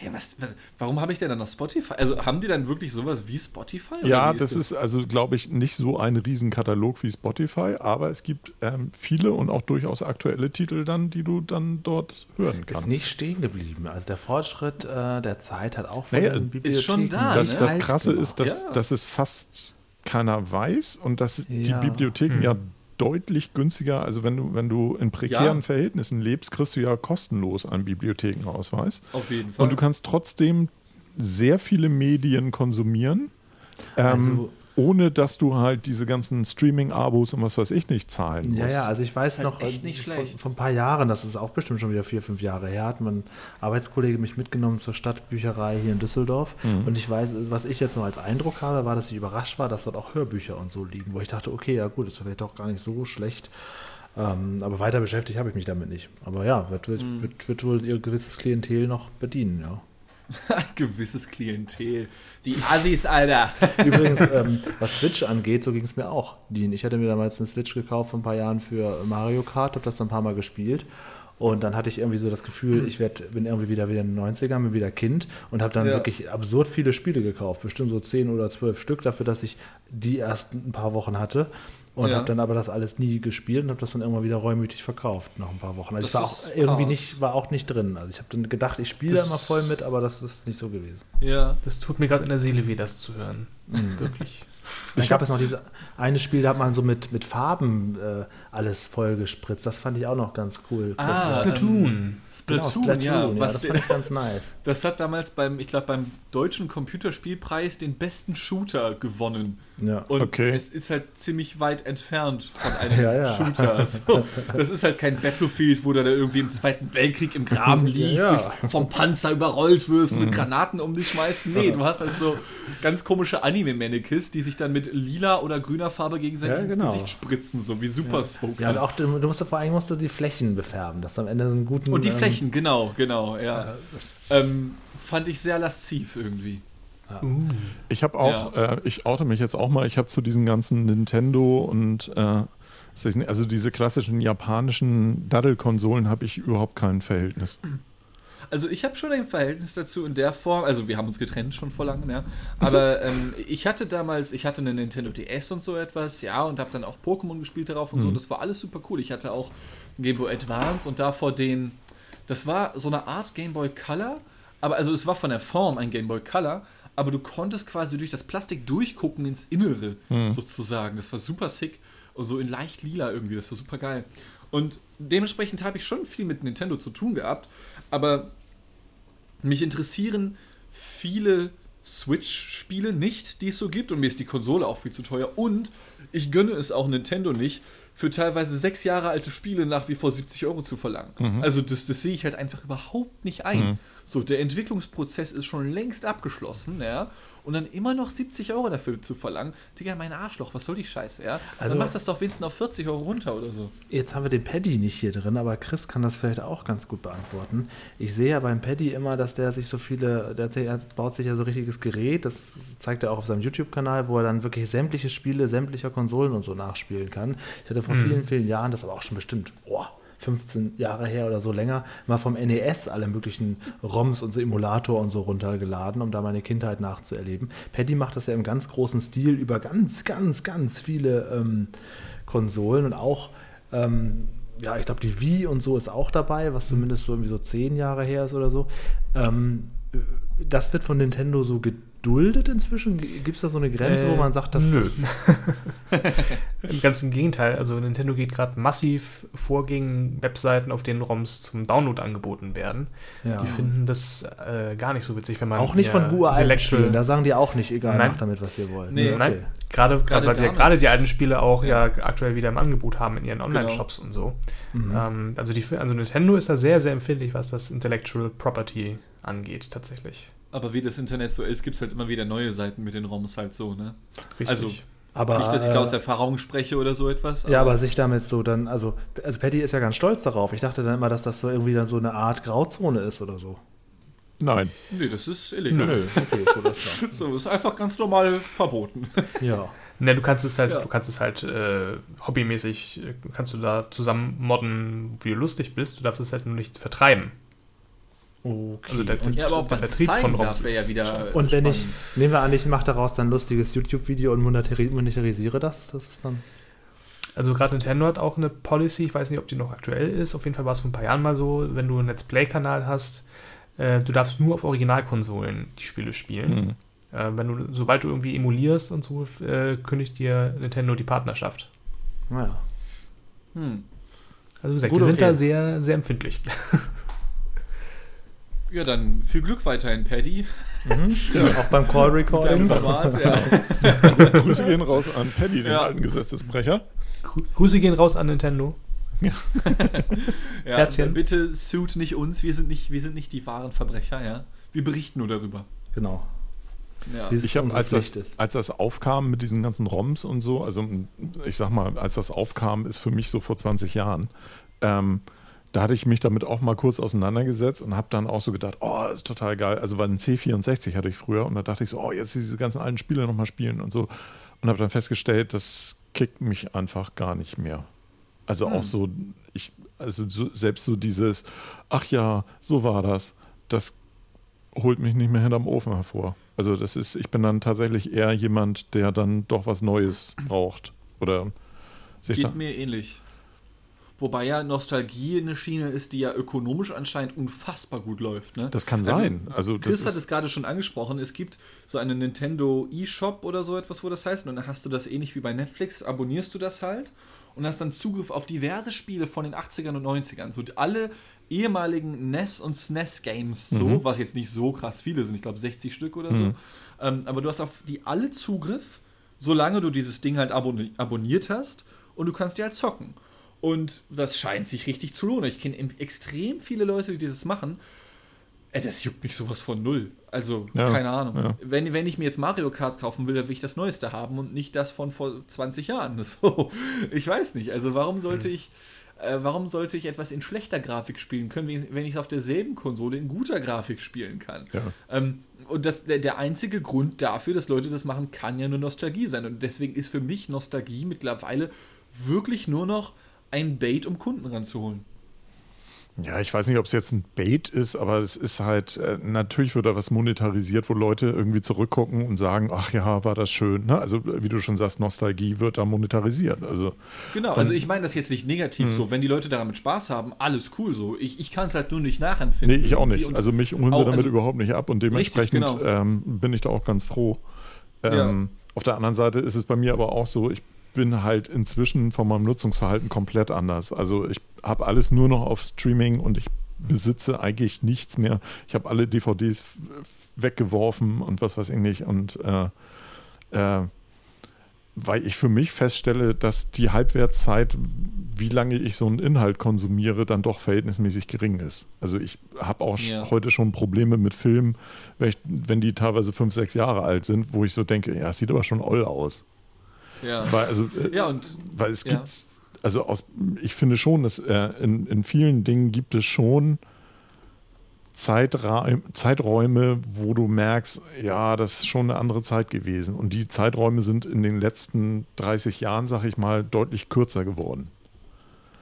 hey, was, was, warum habe ich denn dann noch Spotify? Also haben die dann wirklich sowas wie Spotify? Ja, das ist, also, glaube ich, nicht so ein Riesenkatalog wie Spotify, aber es gibt ähm, viele und auch durchaus aktuelle Titel dann, die du dann dort hören kannst. Ist nicht stehen geblieben. Also der Fortschritt äh, der Zeit hat auch von naja, den Bibliotheken ist schon da. Das, ne? das Krasse ist, dass, ja. dass es fast keiner weiß und dass ja. die Bibliotheken hm. ja deutlich günstiger. Also wenn du, wenn du in prekären ja. Verhältnissen lebst, kriegst du ja kostenlos einen Bibliothekenausweis. Auf jeden Fall. Und du kannst trotzdem sehr viele Medien konsumieren. Ähm, also, ohne dass du halt diese ganzen Streaming-Abos und was weiß ich nicht zahlen musst. Ja, ja, also ich weiß halt noch echt nicht von, von, ein paar Jahren, das ist auch bestimmt schon wieder vier, fünf Jahre her, hat mein Arbeitskollege mich mitgenommen zur Stadtbücherei hier in Düsseldorf mhm. und ich weiß, was ich jetzt noch als Eindruck habe, war, dass ich überrascht war, dass dort auch Hörbücher und so liegen, wo ich dachte, okay, ja gut, das wäre doch gar nicht so schlecht. Ähm, aber weiter beschäftigt habe ich mich damit nicht. Aber ja, wird, wird, mhm. wird, wird wohl ihr gewisses Klientel noch bedienen, ja. Ein gewisses Klientel. Die Assis, Alter. Übrigens, ähm, was Switch angeht, so ging es mir auch. Ich hatte mir damals eine Switch gekauft vor ein paar Jahren für Mario Kart, habe das dann ein paar Mal gespielt. Und dann hatte ich irgendwie so das Gefühl, ich werd, bin irgendwie wieder wieder in den 90ern, bin wieder Kind und habe dann ja. wirklich absurd viele Spiele gekauft. Bestimmt so 10 oder 12 Stück dafür, dass ich die erst ein paar Wochen hatte. Und ja. habe dann aber das alles nie gespielt und habe das dann irgendwann wieder reumütig verkauft nach ein paar Wochen. Also das ich war auch irgendwie nicht, war auch nicht drin. Also ich habe dann gedacht, ich spiele da immer voll mit, aber das ist nicht so gewesen. Ja. Das tut mir gerade in der Seele weh, das zu hören. Mhm. Wirklich. Dann gab es noch dieses eine Spiel, da hat man so mit, mit Farben äh, alles vollgespritzt. Das fand ich auch noch ganz cool. Ah, Splatoon. Ähm, Splatoon, genau, Splatoon, ja. ja das fand ich ganz nice. Das hat damals beim, ich glaube, beim deutschen Computerspielpreis den besten Shooter gewonnen. Ja. Und okay. es ist halt ziemlich weit entfernt von einem ja, ja. Shooter. Also, das ist halt kein Battlefield, wo du da irgendwie im Zweiten Weltkrieg im Graben liegst, vom Panzer überrollt wirst, mhm. mit Granaten um dich schmeißen. Nee, du hast halt so ganz komische Anime-Mannequins, die sich dann mit lila oder grüner Farbe gegenseitig genau. ins Gesicht spritzen, so wie Super Ja, und auch, du musst vor allem musst du die Flächen befärben, dass du am Ende so einen guten... Und die ähm, Flächen, genau, genau, ja. Ähm, fand ich sehr lasziv irgendwie. Ja. Uh. Ich habe auch, ja. äh, ich oute mich jetzt auch mal, ich habe zu diesen ganzen Nintendo und äh, also diese klassischen japanischen Daddle-Konsolen habe ich überhaupt kein Verhältnis. Also ich habe schon ein Verhältnis dazu in der Form, also wir haben uns getrennt schon vor langem, ja. Aber ähm, ich hatte damals, ich hatte eine Nintendo DS und so etwas, ja, und habe dann auch Pokémon gespielt darauf und mhm. so. Das war alles super cool. Ich hatte auch Game Boy Advance und davor den, das war so eine Art Game Boy Color, aber also es war von der Form ein Game Boy Color, aber du konntest quasi durch das Plastik durchgucken ins Innere, mhm. sozusagen. Das war super sick. Und so in leicht lila irgendwie, das war super geil. Und dementsprechend habe ich schon viel mit Nintendo zu tun gehabt, aber mich interessieren viele Switch-Spiele nicht, die es so gibt. Und mir ist die Konsole auch viel zu teuer. Und ich gönne es auch Nintendo nicht, für teilweise sechs Jahre alte Spiele nach wie vor 70 Euro zu verlangen. Mhm. Also das, das sehe ich halt einfach überhaupt nicht ein. Mhm. So, der Entwicklungsprozess ist schon längst abgeschlossen, ja und dann immer noch 70 Euro dafür zu verlangen, Digga, mein Arschloch, was soll die Scheiße, ja? Also dann macht das doch wenigstens auf 40 Euro runter oder so. Jetzt haben wir den Paddy nicht hier drin, aber Chris kann das vielleicht auch ganz gut beantworten. Ich sehe ja beim Paddy immer, dass der sich so viele, der, der baut sich ja so richtiges Gerät, das zeigt er auch auf seinem YouTube-Kanal, wo er dann wirklich sämtliche Spiele sämtlicher Konsolen und so nachspielen kann. Ich hatte vor mhm. vielen, vielen Jahren, das aber auch schon bestimmt, boah, 15 Jahre her oder so länger, mal vom NES alle möglichen ROMs und so Emulator und so runtergeladen, um da meine Kindheit nachzuerleben. Paddy macht das ja im ganz großen Stil über ganz, ganz, ganz viele ähm, Konsolen und auch ähm, ja, ich glaube, die Wii und so ist auch dabei, was zumindest so irgendwie so zehn Jahre her ist oder so. Ähm, das wird von Nintendo so geduldet inzwischen? Gibt es da so eine Grenze, äh, wo man sagt, dass nö. das. Im ganzen Gegenteil. Also Nintendo geht gerade massiv vor gegen Webseiten, auf denen ROMs zum Download angeboten werden. Ja. Die finden das äh, gar nicht so witzig, wenn man. Auch nicht von Buhr Spielen. Da sagen die auch nicht, egal, Nein. macht damit, was ihr wollt. Nee, okay. nein. Gerade, gerade, weil sie ja gerade die alten Spiele auch ja. ja. aktuell wieder im Angebot haben in ihren genau. Online-Shops genau. und so. Mhm. Ähm, also, die, also Nintendo ist da sehr, sehr empfindlich, was das Intellectual Property angeht, tatsächlich. Aber wie das Internet so ist, gibt es halt immer wieder neue Seiten mit den ROMs halt so, ne? Richtig. Also, aber, nicht, dass ich da aus Erfahrung spreche oder so etwas. Aber ja, aber sich damit so dann, also, also Patty ist ja ganz stolz darauf. Ich dachte dann immer, dass das so irgendwie dann so eine Art Grauzone ist oder so. Nein. Nee, das ist illegal. Nö. Okay, so, das so, ist einfach ganz normal verboten. Ja. Ne, du kannst es halt, ja. du kannst es halt äh, hobbymäßig, äh, kannst du da zusammen modden, wie du lustig bist. Du darfst es halt nur nicht vertreiben. Okay. Also der, der, ja, aber auch der Vertrieb von ROMs wäre ja wieder. Und wenn ich, nehmen wir an, ich mache daraus dann ein lustiges YouTube-Video und monetarisiere das, das ist dann. Also gerade Nintendo hat auch eine Policy, ich weiß nicht, ob die noch aktuell ist. Auf jeden Fall war es vor ein paar Jahren mal so, wenn du einen Let's Play-Kanal hast, äh, du darfst nur auf Originalkonsolen die Spiele spielen. Mhm. Äh, wenn du, sobald du irgendwie emulierst und so, äh, kündigt dir Nintendo die Partnerschaft. Naja. Hm. Also wie gesagt, Gut, die sind okay. da sehr, sehr empfindlich. Ja, dann viel Glück weiterhin, Paddy. Mhm. Ja, auch beim Call Recording. Format, ja. Grüße gehen raus an Paddy, den ja. alten Gesetzesbrecher. Grüße gehen raus an Nintendo. Ja. ja Herzchen. Bitte suit nicht uns, wir sind nicht, wir sind nicht die wahren Verbrecher, ja. Wir berichten nur darüber. Genau. Ja. Ich habe, als das, als das aufkam mit diesen ganzen ROMs und so, also ich sag mal, als das aufkam, ist für mich so vor 20 Jahren, ähm, da hatte ich mich damit auch mal kurz auseinandergesetzt und habe dann auch so gedacht, oh, das ist total geil. Also weil ein C64 hatte ich früher und da dachte ich so, oh, jetzt diese ganzen alten Spiele nochmal spielen und so. Und habe dann festgestellt, das kickt mich einfach gar nicht mehr. Also hm. auch so, ich, also so, selbst so dieses, ach ja, so war das, das holt mich nicht mehr hinterm Ofen hervor. Also das ist, ich bin dann tatsächlich eher jemand, der dann doch was Neues braucht. Oder sich Geht mir ähnlich. Wobei ja Nostalgie eine Schiene ist, die ja ökonomisch anscheinend unfassbar gut läuft. Ne? Das kann also, sein. Also, Chris hat es gerade schon angesprochen. Es gibt so einen Nintendo eShop oder so etwas, wo das heißt. Und dann hast du das ähnlich wie bei Netflix, abonnierst du das halt und hast dann Zugriff auf diverse Spiele von den 80ern und 90ern. So alle ehemaligen NES und SNES-Games, so, mhm. was jetzt nicht so krass viele sind, ich glaube 60 Stück oder mhm. so. Ähm, aber du hast auf die alle Zugriff, solange du dieses Ding halt abon abonniert hast und du kannst die halt zocken. Und das scheint sich richtig zu lohnen. Ich kenne extrem viele Leute, die das machen. Ey, das juckt mich sowas von null. Also, ja, keine Ahnung. Ja. Wenn, wenn ich mir jetzt Mario Kart kaufen will, dann will ich das Neueste haben und nicht das von vor 20 Jahren. So, ich weiß nicht. Also, warum sollte hm. ich. Äh, warum sollte ich etwas in schlechter Grafik spielen können, wenn ich es auf derselben Konsole in guter Grafik spielen kann? Ja. Ähm, und das, der, der einzige Grund dafür, dass Leute das machen, kann ja nur Nostalgie sein. Und deswegen ist für mich Nostalgie mittlerweile wirklich nur noch ein Bait, um Kunden ranzuholen. Ja, ich weiß nicht, ob es jetzt ein Bait ist, aber es ist halt, äh, natürlich wird da was monetarisiert, wo Leute irgendwie zurückgucken und sagen, ach ja, war das schön. Ne? Also, wie du schon sagst, Nostalgie wird da monetarisiert. Also, genau, also ich meine das jetzt nicht negativ mh. so. Wenn die Leute damit Spaß haben, alles cool so. Ich, ich kann es halt nur nicht nachempfinden. Nee, ich auch nicht. Also mich holen sie damit also, überhaupt nicht ab und dementsprechend richtig, genau. ähm, bin ich da auch ganz froh. Ähm, ja. Auf der anderen Seite ist es bei mir aber auch so, ich bin halt inzwischen von meinem Nutzungsverhalten komplett anders. Also ich habe alles nur noch auf Streaming und ich besitze eigentlich nichts mehr. Ich habe alle DVDs weggeworfen und was weiß ich nicht. Und äh, äh, weil ich für mich feststelle, dass die Halbwertszeit, wie lange ich so einen Inhalt konsumiere, dann doch verhältnismäßig gering ist. Also ich habe auch ja. heute schon Probleme mit Filmen, wenn, ich, wenn die teilweise fünf, sechs Jahre alt sind, wo ich so denke, ja, es sieht aber schon oll aus. Ja. Weil, also, äh, ja, und, weil es gibt, also aus, ich finde schon, dass äh, in, in vielen Dingen gibt es schon Zeiträume, Zeiträume, wo du merkst, ja, das ist schon eine andere Zeit gewesen. Und die Zeiträume sind in den letzten 30 Jahren, sag ich mal, deutlich kürzer geworden.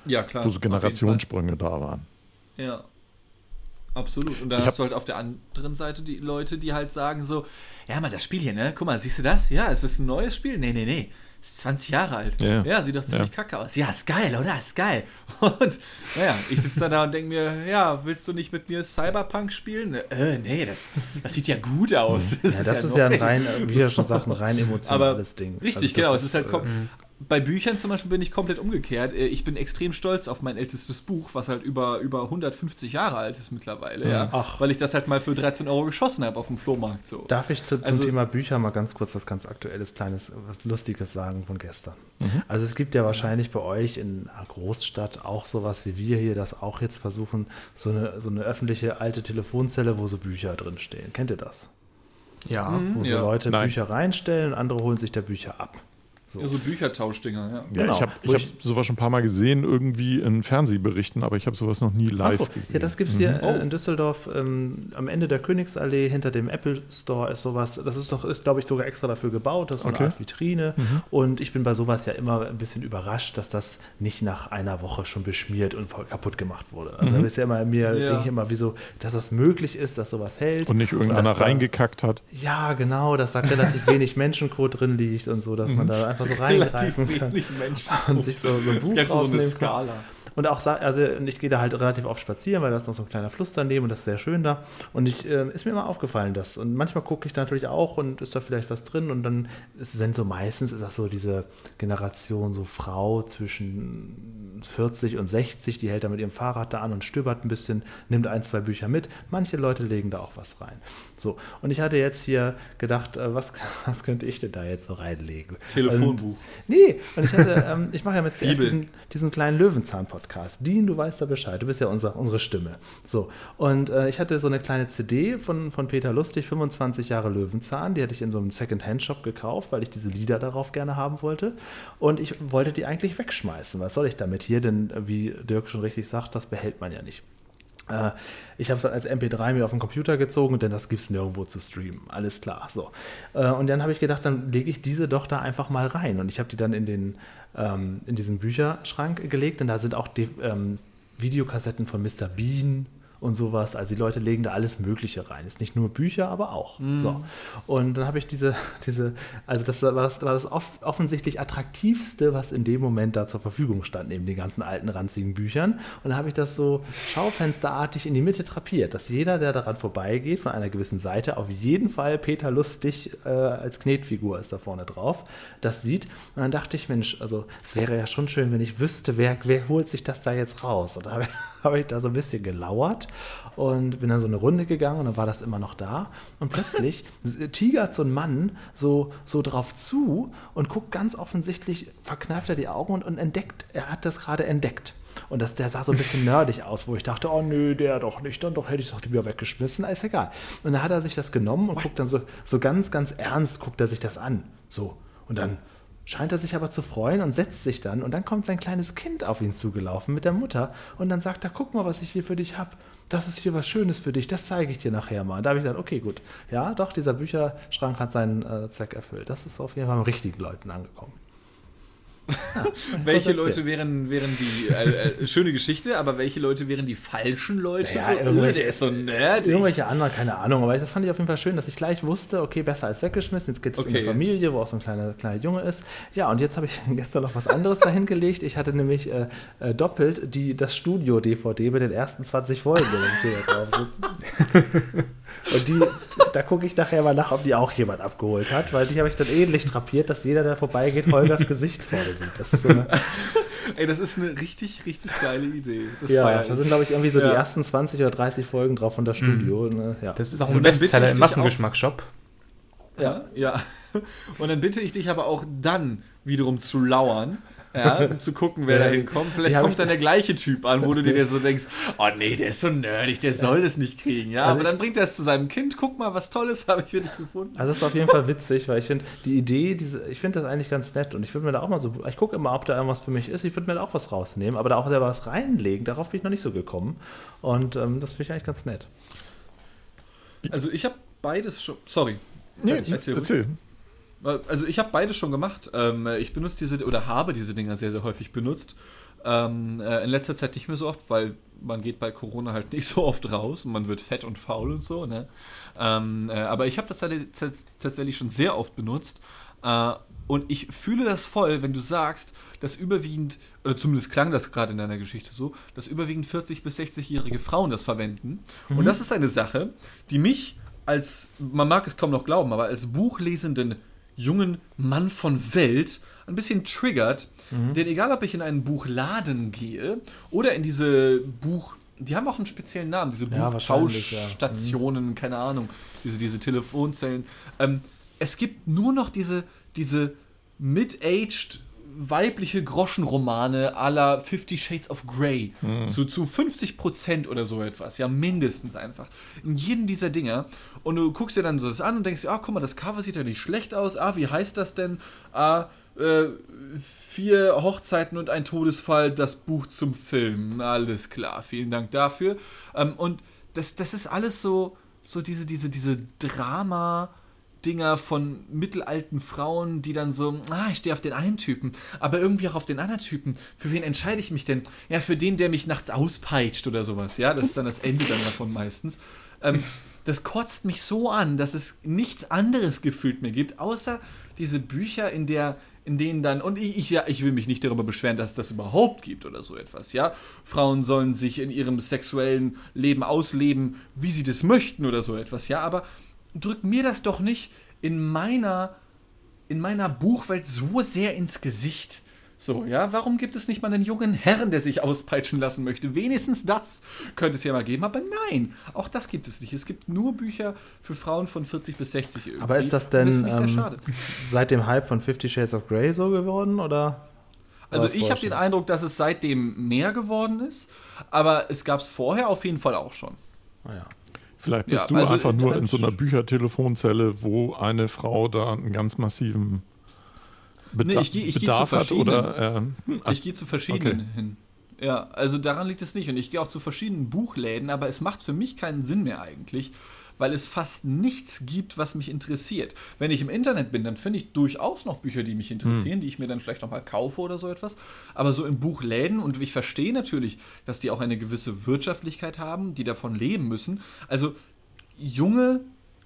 Ja, klar. Wo so Generationssprünge da waren. Ja. Absolut. Und dann ich hast du halt auf der anderen Seite die Leute, die halt sagen so, ja, mal das Spiel hier, ne? Guck mal, siehst du das? Ja, ist das ein neues Spiel? Nee, nee, nee ist 20 Jahre alt. Ja, ja sieht doch ziemlich ja. kacke aus. Ja, ist geil, oder? Ist geil. Und naja, ich sitze dann da und denke mir, ja, willst du nicht mit mir Cyberpunk spielen? Äh, nee, das, das sieht ja gut aus. Das ja, ist das ist ja, ein rein, wie er schon sagt, ein rein emotionales Aber Ding. Richtig, also genau. Es ist halt äh, bei Büchern zum Beispiel bin ich komplett umgekehrt. Äh, ich bin extrem stolz auf mein ältestes Buch, was halt über, über 150 Jahre alt ist mittlerweile. Ja. Ach. Weil ich das halt mal für 13 Euro geschossen habe auf dem Flohmarkt. So. Darf ich zu, zum also, Thema Bücher mal ganz kurz was ganz Aktuelles, Kleines, was Lustiges sagen von gestern? Mhm. Also es gibt ja wahrscheinlich bei euch in einer Großstadt auch sowas wie wir hier, das auch jetzt versuchen, so eine, so eine öffentliche alte Telefonzelle, wo so Bücher drinstehen. Kennt ihr das? Ja, mhm, wo so ja. Leute Nein. Bücher reinstellen und andere holen sich da Bücher ab. So, ja, so Büchertauschdinger, ja. ja genau. Ich habe ich hab sowas schon ein paar Mal gesehen, irgendwie in Fernsehberichten, aber ich habe sowas noch nie live so, gesehen. Ja, das gibt es hier mhm. oh. in Düsseldorf ähm, am Ende der Königsallee hinter dem Apple Store ist sowas. Das ist doch, ist glaube ich sogar extra dafür gebaut. Das ist so okay. eine Art Vitrine. Mhm. Und ich bin bei sowas ja immer ein bisschen überrascht, dass das nicht nach einer Woche schon beschmiert und voll kaputt gemacht wurde. Also mhm. da ist ja immer mir, ja. denke ich immer, wieso, dass das möglich ist, dass sowas hält. Und nicht irgendeiner reingekackt hat. Ja, genau, dass da relativ wenig Menschencode drin liegt und so, dass man mhm. da einfach so reingreifen kann. Menschen. Und sich so, so ein Buch rausnehmen so kann. Und auch, also ich gehe da halt relativ oft spazieren, weil da ist noch so ein kleiner Fluss daneben und das ist sehr schön da. Und ich, äh, ist mir immer aufgefallen, dass. Und manchmal gucke ich da natürlich auch und ist da vielleicht was drin. Und dann sind so meistens ist das so diese Generation, so Frau zwischen 40 und 60, die hält da mit ihrem Fahrrad da an und stöbert ein bisschen, nimmt ein, zwei Bücher mit. Manche Leute legen da auch was rein. So, und ich hatte jetzt hier gedacht, äh, was, was könnte ich denn da jetzt so reinlegen? Telefonbuch. Und, nee, und ich hatte, ähm, ich mache ja mit CF diesen, diesen kleinen Löwenzahn-Podcast. Podcast. Dean, du weißt da Bescheid, du bist ja unser, unsere Stimme. So, und äh, ich hatte so eine kleine CD von, von Peter Lustig, 25 Jahre Löwenzahn, die hatte ich in so einem Second-Hand-Shop gekauft, weil ich diese Lieder darauf gerne haben wollte. Und ich wollte die eigentlich wegschmeißen. Was soll ich damit hier? Denn, äh, wie Dirk schon richtig sagt, das behält man ja nicht. Äh, ich habe es dann als MP3 mir auf den Computer gezogen, denn das gibt es nirgendwo zu streamen. Alles klar. So. Äh, und dann habe ich gedacht, dann lege ich diese doch da einfach mal rein. Und ich habe die dann in den ähm, in diesen Bücherschrank gelegt und da sind auch die ähm, Videokassetten von Mr. Bean und sowas. Also die Leute legen da alles Mögliche rein. Ist nicht nur Bücher, aber auch. Mhm. So. Und dann habe ich diese, diese, also das war das, war das off offensichtlich attraktivste, was in dem Moment da zur Verfügung stand, neben den ganzen alten, ranzigen Büchern. Und dann habe ich das so schaufensterartig in die Mitte trapiert, dass jeder, der daran vorbeigeht, von einer gewissen Seite, auf jeden Fall Peter Lustig äh, als Knetfigur ist da vorne drauf, das sieht. Und dann dachte ich, Mensch, also es wäre ja schon schön, wenn ich wüsste, wer, wer holt sich das da jetzt raus. Und da habe hab ich da so ein bisschen gelauert und bin dann so eine Runde gegangen und dann war das immer noch da. Und plötzlich tigert so ein Mann so, so drauf zu und guckt ganz offensichtlich, verkneift er die Augen und, und entdeckt, er hat das gerade entdeckt. Und das, der sah so ein bisschen nerdig aus, wo ich dachte, oh nö, der doch nicht, dann doch hätte ich es doch wieder weggeschmissen, ist egal. Und dann hat er sich das genommen und What? guckt dann so, so ganz, ganz ernst, guckt er sich das an. So. Und dann scheint er sich aber zu freuen und setzt sich dann und dann kommt sein kleines Kind auf ihn zugelaufen mit der Mutter und dann sagt er, guck mal, was ich hier für dich habe. Das ist hier was Schönes für dich, das zeige ich dir nachher mal. Und da habe ich gedacht, okay, gut. Ja, doch, dieser Bücherschrank hat seinen äh, Zweck erfüllt. Das ist auf jeden Fall mit richtigen Leuten angekommen. Ja, welche Leute wären, wären die, äh, äh, schöne Geschichte, aber welche Leute wären die falschen Leute? Ja, so, oh, der ist so nerdig. Irgendwelche anderen, keine Ahnung, aber das fand ich auf jeden Fall schön, dass ich gleich wusste, okay, besser als weggeschmissen, jetzt geht es okay. in eine Familie, wo auch so ein kleiner, kleiner Junge ist. Ja, und jetzt habe ich gestern noch was anderes dahin gelegt. Ich hatte nämlich äh, äh, doppelt die, das Studio-DVD mit den ersten 20 Folgen, drauf. Und die, da gucke ich nachher mal nach, ob die auch jemand abgeholt hat, weil die habe ich dann ähnlich drapiert, dass jeder, der vorbeigeht, Holgers Gesicht vorne sieht. Das ist so eine Ey, das ist eine richtig, richtig geile Idee. Das ja, da sind, glaube ich, irgendwie so ja. die ersten 20 oder 30 Folgen drauf von der Studio. Mhm. Ne? Ja. Das ist auch ein Bestseller im Massengeschmacksshop. Ja, ja. Und dann bitte ich dich aber auch dann wiederum zu lauern ja, um zu gucken, wer da hinkommt. Vielleicht kommt dann der gleiche Typ an, wo du dir so denkst, oh nee, der ist so nerdig, der soll das nicht kriegen. Ja, also aber dann bringt er es zu seinem Kind, guck mal, was Tolles habe ich für dich gefunden. Also das ist auf jeden Fall witzig, weil ich finde, die Idee, diese, ich finde das eigentlich ganz nett und ich würde mir da auch mal so, ich gucke immer, ob da irgendwas für mich ist, ich würde mir da auch was rausnehmen, aber da auch selber was reinlegen, darauf bin ich noch nicht so gekommen und ähm, das finde ich eigentlich ganz nett. Also ich habe beides schon, sorry. Nee, erzähl. erzähl. Also ich habe beides schon gemacht. Ähm, ich benutze diese oder habe diese Dinger sehr, sehr häufig benutzt. Ähm, äh, in letzter Zeit nicht mehr so oft, weil man geht bei Corona halt nicht so oft raus und man wird fett und faul und so. Ne? Ähm, äh, aber ich habe das tatsächlich schon sehr oft benutzt. Äh, und ich fühle das voll, wenn du sagst, dass überwiegend, oder zumindest klang das gerade in deiner Geschichte so, dass überwiegend 40- bis 60-jährige Frauen das verwenden. Mhm. Und das ist eine Sache, die mich als, man mag es kaum noch glauben, aber als buchlesenden jungen Mann von Welt ein bisschen triggert. Mhm. Denn egal, ob ich in einen Buchladen gehe oder in diese Buch... Die haben auch einen speziellen Namen, diese ja, Buchtauschstationen, ja. mhm. keine Ahnung, diese, diese Telefonzellen. Ähm, es gibt nur noch diese, diese mid-aged weibliche Groschenromane aller Fifty Shades of Grey. Mhm. Zu, zu 50 Prozent oder so etwas. Ja, mindestens einfach. In jedem dieser Dinger. Und du guckst dir dann so das an und denkst dir, ah, guck mal, das Cover sieht ja nicht schlecht aus. Ah, wie heißt das denn? Ah, äh, vier Hochzeiten und ein Todesfall, das Buch zum Film. Alles klar, vielen Dank dafür. Ähm, und das, das ist alles so, so diese, diese, diese Drama- Dinger von mittelalten Frauen, die dann so, ah, ich stehe auf den einen Typen, aber irgendwie auch auf den anderen Typen. Für wen entscheide ich mich denn? Ja, für den, der mich nachts auspeitscht oder sowas. Ja, das ist dann das Ende dann davon meistens. Ähm, das kotzt mich so an, dass es nichts anderes gefühlt mehr gibt, außer diese Bücher, in der in denen dann, und ich, ich, ja, ich will mich nicht darüber beschweren, dass es das überhaupt gibt oder so etwas, ja. Frauen sollen sich in ihrem sexuellen Leben ausleben, wie sie das möchten oder so etwas, ja, aber drückt mir das doch nicht in meiner, in meiner Buchwelt so sehr ins Gesicht. So, ja, warum gibt es nicht mal einen jungen Herrn, der sich auspeitschen lassen möchte? Wenigstens das könnte es ja mal geben, aber nein, auch das gibt es nicht. Es gibt nur Bücher für Frauen von 40 bis 60 irgendwie. Aber ist das denn das ähm, seit dem Hype von Fifty Shades of Grey so geworden, oder? Also ich habe den Eindruck, dass es seitdem mehr geworden ist, aber es gab es vorher auf jeden Fall auch schon. Ah ja. Vielleicht bist ja, du also einfach nur in so einer Büchertelefonzelle, wo eine Frau da einen ganz massiven Beda nee, ich geh, ich Bedarf hat oder äh, ich gehe zu verschiedenen okay. hin. Ja, also daran liegt es nicht und ich gehe auch zu verschiedenen Buchläden, aber es macht für mich keinen Sinn mehr eigentlich, weil es fast nichts gibt, was mich interessiert. Wenn ich im Internet bin, dann finde ich durchaus noch Bücher, die mich interessieren, hm. die ich mir dann vielleicht nochmal kaufe oder so etwas. Aber so in Buchläden, und ich verstehe natürlich, dass die auch eine gewisse Wirtschaftlichkeit haben, die davon leben müssen. Also junge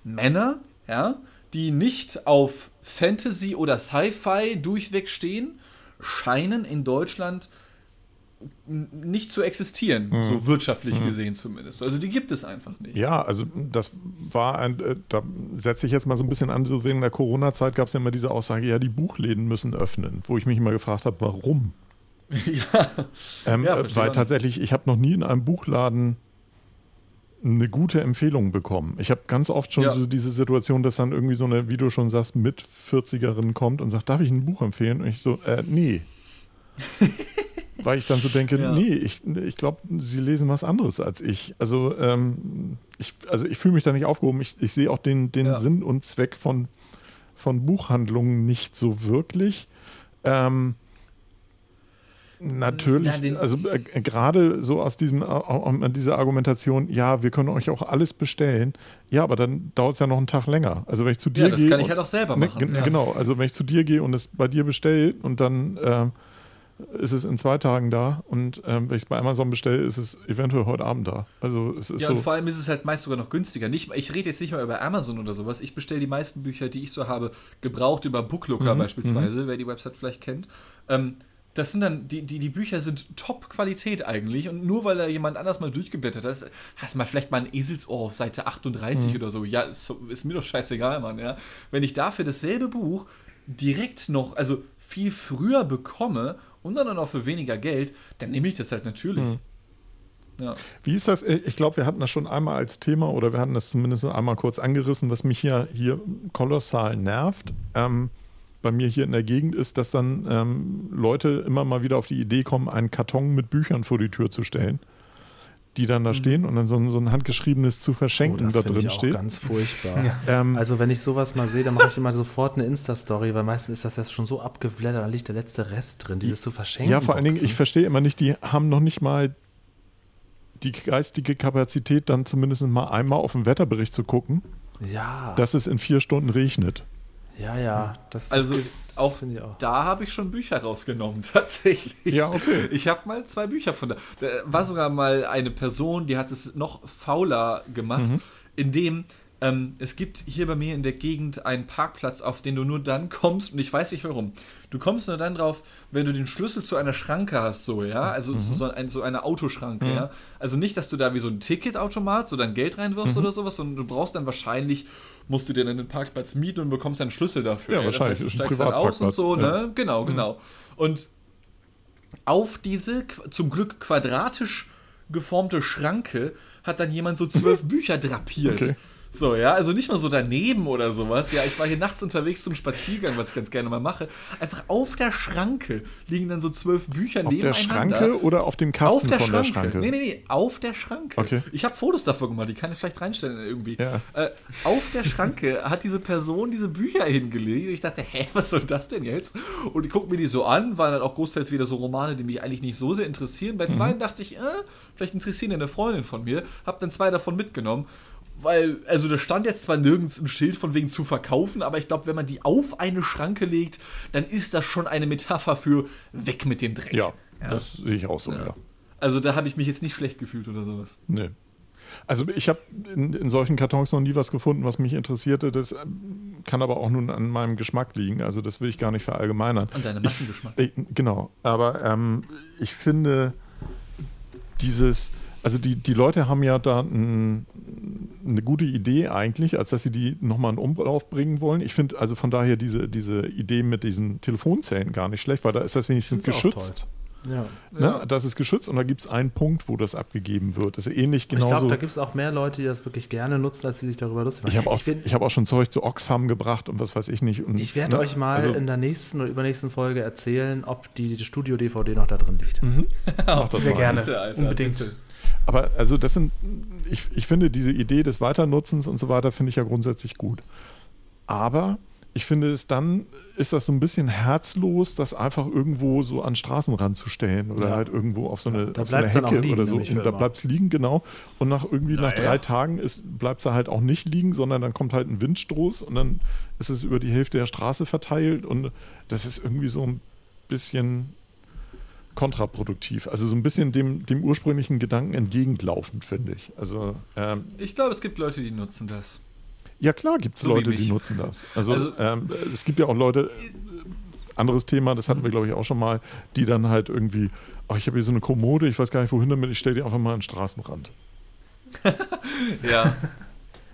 Männer, ja, die nicht auf Fantasy oder Sci-Fi durchweg stehen, scheinen in Deutschland nicht zu existieren, mhm. so wirtschaftlich mhm. gesehen zumindest. Also die gibt es einfach nicht. Ja, also das war ein, äh, da setze ich jetzt mal so ein bisschen an, so wegen der Corona-Zeit gab es ja immer diese Aussage, ja, die Buchläden müssen öffnen, wo ich mich immer gefragt habe, warum? ja. Ähm, ja weil tatsächlich, ich habe noch nie in einem Buchladen eine gute Empfehlung bekommen. Ich habe ganz oft schon ja. so diese Situation, dass dann irgendwie so eine, wie du schon sagst, mit 40erin kommt und sagt, darf ich ein Buch empfehlen? Und ich so, äh, nee. Weil ich dann so denke, ja. nee, ich, ich glaube, sie lesen was anderes als ich. Also, ähm, ich, also ich fühle mich da nicht aufgehoben. Ich, ich sehe auch den, den ja. Sinn und Zweck von, von Buchhandlungen nicht so wirklich. Ähm, Natürlich, ja, also äh, gerade so aus diesem, äh, dieser Argumentation, ja, wir können euch auch alles bestellen. Ja, aber dann dauert es ja noch einen Tag länger. Also wenn ich zu dir gehe. Ja, das kann ich halt auch selber ne, machen. Ne, ja. Genau, also wenn ich zu dir gehe und es bei dir bestelle und dann äh, ist es in zwei Tagen da und ähm, wenn ich es bei Amazon bestelle, ist es eventuell heute Abend da. Also es ist ja, so. und vor allem ist es halt meist sogar noch günstiger. Nicht, ich rede jetzt nicht mal über Amazon oder sowas. Ich bestelle die meisten Bücher, die ich so habe, gebraucht über Booklooker mhm. beispielsweise, mhm. wer die Website vielleicht kennt. Ähm, das sind dann, die, die, die Bücher sind Top-Qualität eigentlich und nur weil da jemand anders mal durchgeblättert hat, hast du mal vielleicht mal ein Eselsohr auf Seite 38 mhm. oder so. Ja, ist, ist, mir doch scheißegal, Mann, ja. Wenn ich dafür dasselbe Buch direkt noch, also viel früher bekomme und dann auch für weniger Geld, dann nehme ich das halt natürlich. Mhm. Ja. Wie ist das? Ich glaube, wir hatten das schon einmal als Thema oder wir hatten das zumindest einmal kurz angerissen, was mich hier, hier kolossal nervt. Ähm, bei mir hier in der Gegend ist, dass dann ähm, Leute immer mal wieder auf die Idee kommen, einen Karton mit Büchern vor die Tür zu stellen, die dann da mhm. stehen und dann so ein, so ein handgeschriebenes zu verschenken oh, da drin ich steht. Ganz furchtbar. Ja. Ähm, also wenn ich sowas mal sehe, dann mache ich immer sofort eine Insta-Story, weil meistens ist das jetzt schon so abgeblättert, da liegt der letzte Rest drin, dieses zu verschenken. Ja, vor allen Dingen, ich verstehe immer nicht, die haben noch nicht mal die geistige Kapazität, dann zumindest mal einmal auf den Wetterbericht zu gucken. Ja. Dass es in vier Stunden regnet. Ja, ja. Das, also das auch, auch, da habe ich schon Bücher rausgenommen, tatsächlich. Ja, okay. Ich habe mal zwei Bücher von da. Da war sogar mal eine Person, die hat es noch fauler gemacht, mhm. indem ähm, es gibt hier bei mir in der Gegend einen Parkplatz, auf den du nur dann kommst, und ich weiß nicht warum. Du kommst nur dann drauf, wenn du den Schlüssel zu einer Schranke hast, so, ja. Also mhm. so, ein, so, eine Autoschranke, mhm. ja. Also nicht, dass du da wie so ein Ticketautomat so dein Geld reinwirfst mhm. oder sowas, sondern du brauchst dann wahrscheinlich, musst du dir dann den Parkplatz mieten und bekommst einen Schlüssel dafür. Ja, ja. wahrscheinlich. Das heißt, du steigst dann aus und so, ja. ne? Genau, mhm. genau. Und auf diese zum Glück quadratisch geformte Schranke hat dann jemand so zwölf Bücher drapiert. Okay. So, ja, also nicht mal so daneben oder sowas. Ja, ich war hier nachts unterwegs zum Spaziergang, was ich ganz gerne mal mache. Einfach auf der Schranke liegen dann so zwölf Bücher auf nebeneinander. Auf der Schranke oder auf dem Kasten auf der von Schranke. der Schranke? Nee, nee, nee, auf der Schranke. Okay. Ich habe Fotos davor gemacht, die kann ich vielleicht reinstellen irgendwie. Ja. Äh, auf der Schranke hat diese Person diese Bücher hingelegt. Ich dachte, hä, was soll das denn jetzt? Und ich gucke mir die so an, waren dann auch großteils wieder so Romane, die mich eigentlich nicht so sehr interessieren. Bei zwei mhm. dachte ich, äh, vielleicht interessieren ja eine Freundin von mir. Hab dann zwei davon mitgenommen weil, also da stand jetzt zwar nirgends ein Schild von wegen zu verkaufen, aber ich glaube, wenn man die auf eine Schranke legt, dann ist das schon eine Metapher für weg mit dem Dreck. Ja, ja. das sehe ich auch so, ja. ja. Also da habe ich mich jetzt nicht schlecht gefühlt oder sowas. Nee. Also ich habe in, in, solchen Kartons noch nie was gefunden, was mich interessierte. Das ähm, kann aber auch nun an meinem Geschmack liegen. Also das will ich gar nicht verallgemeinern. An deinem Maschengeschmack. Ich, genau. Aber ähm, ich finde dieses also die, die Leute haben ja da ein, eine gute Idee eigentlich, als dass sie die nochmal in Umlauf bringen wollen. Ich finde also von daher diese, diese Idee mit diesen Telefonzellen gar nicht schlecht, weil da ist das wenigstens das geschützt. Ja. Ne? ja. Das ist geschützt und da gibt es einen Punkt, wo das abgegeben wird. Das ist ähnlich genauso. Ich glaube, da gibt es auch mehr Leute, die das wirklich gerne nutzen, als sie sich darüber lustig machen. Ich habe auch, ich hab auch schon Zeug zu Oxfam gebracht und was weiß ich nicht. Und, ich werde ne? euch mal also, in der nächsten oder übernächsten Folge erzählen, ob die, die Studio-DVD noch da drin liegt. Mhm. Mach das Sehr mal. gerne. Bitte, Alter, Unbedingt. Bitte. Aber also das sind, ich, ich finde diese Idee des Weiternutzens und so weiter, finde ich ja grundsätzlich gut. Aber ich finde es dann, ist das so ein bisschen herzlos, das einfach irgendwo so an Straßenrand zu stellen oder ja. halt irgendwo auf so eine, da auf so eine Hecke liegen, oder so. Und da bleibt es liegen, genau. Und nach irgendwie Na, nach drei Tagen bleibt es halt auch nicht liegen, sondern dann kommt halt ein Windstoß und dann ist es über die Hälfte der Straße verteilt und das ist irgendwie so ein bisschen kontraproduktiv. Also so ein bisschen dem, dem ursprünglichen Gedanken entgegenlaufend, finde ich. Also, ähm, ich glaube, es gibt Leute, die nutzen das. Ja, klar gibt es so Leute, die nutzen das. Also, also ähm, es gibt ja auch Leute, anderes Thema, das hatten wir, glaube ich, auch schon mal, die dann halt irgendwie, ach, ich habe hier so eine Kommode, ich weiß gar nicht, wohin damit, ich stelle die einfach mal an den Straßenrand. ja.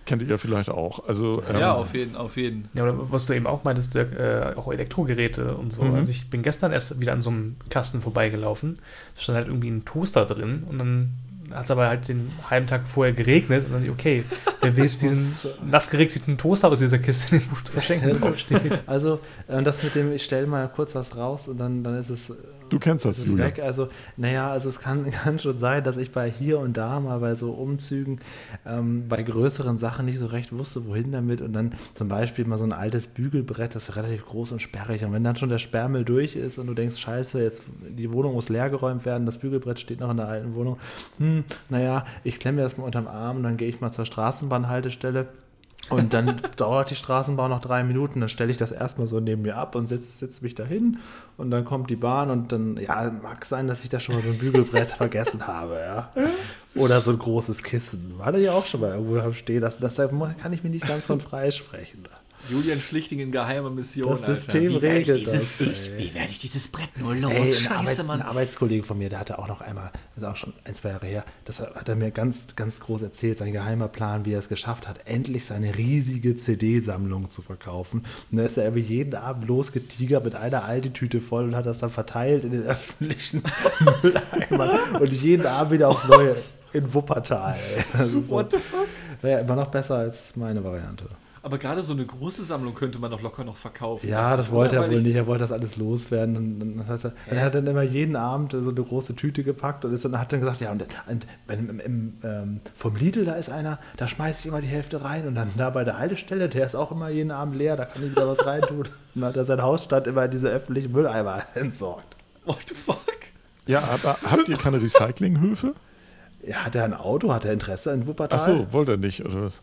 Kennt ihr ja vielleicht auch. Also, ähm, ja, auf jeden, auf jeden. Ja, oder was du eben auch meintest, äh, auch Elektrogeräte und so. Mhm. Also ich bin gestern erst wieder an so einem Kasten vorbeigelaufen. Da stand halt irgendwie ein Toaster drin und dann hat es aber halt den halben Tag vorher geregnet und dann, okay, wer will diesen nass geregneten Toaster aus dieser Kiste den verschenken draufsteht. Also, äh, das mit dem, ich stelle mal kurz was raus und dann, dann ist es Du kennst das, Julia. Weg. Also, naja, also es kann, kann schon sein, dass ich bei hier und da mal bei so Umzügen ähm, bei größeren Sachen nicht so recht wusste, wohin damit. Und dann zum Beispiel mal so ein altes Bügelbrett, das ist relativ groß und sperrig. Und wenn dann schon der Sperrmüll durch ist und du denkst, scheiße, jetzt die Wohnung muss leergeräumt werden, das Bügelbrett steht noch in der alten Wohnung. Hm, naja, ich klemme mir das mal unterm Arm und dann gehe ich mal zur Straßenbahnhaltestelle und dann dauert die Straßenbahn noch drei Minuten, dann stelle ich das erstmal so neben mir ab und sitze sitz mich dahin und dann kommt die Bahn und dann, ja, mag sein, dass ich da schon mal so ein Bügelbrett vergessen habe, ja. Oder so ein großes Kissen. War da ja auch schon mal irgendwo stehen. Das, das kann ich mir nicht ganz von freisprechen. Julian Schlichting in geheimer Mission. Das System Alter. regelt wie dieses, das. Wie werde ich dieses Brett nur los? Ey, Scheiße, Arbeits-, Mann. Ein Arbeitskollege von mir, der hatte auch noch einmal, das ist auch schon ein, zwei Jahre her, das hat er mir ganz, ganz groß erzählt, sein geheimer Plan, wie er es geschafft hat, endlich seine riesige CD-Sammlung zu verkaufen. Und da ist er wie jeden Abend losgetigert mit einer Aldi-Tüte voll und hat das dann verteilt in den öffentlichen Mülleimer und jeden Abend wieder aufs Neue in Wuppertal. So, What the fuck? Wäre immer noch besser als meine Variante. Aber gerade so eine große Sammlung könnte man doch locker noch verkaufen. Ja, das wollte er wohl nicht. Er wollte das alles loswerden. Und dann hat er, dann hat er dann immer jeden Abend so eine große Tüte gepackt und ist dann, hat dann gesagt, ja, und, und im, im, ähm, vom Lidl, da ist einer, da schmeiße ich immer die Hälfte rein. Und dann da bei der Haltestelle, der ist auch immer jeden Abend leer, da kann ich wieder was reintun. Und dann hat er sein Hausstand immer in diese öffentlichen Mülleimer entsorgt. What the fuck? Ja, aber habt ihr keine Recyclinghöfe? Ja, hat er ein Auto? Hat er Interesse in Wuppertal? Ach so, wollte er nicht, oder was?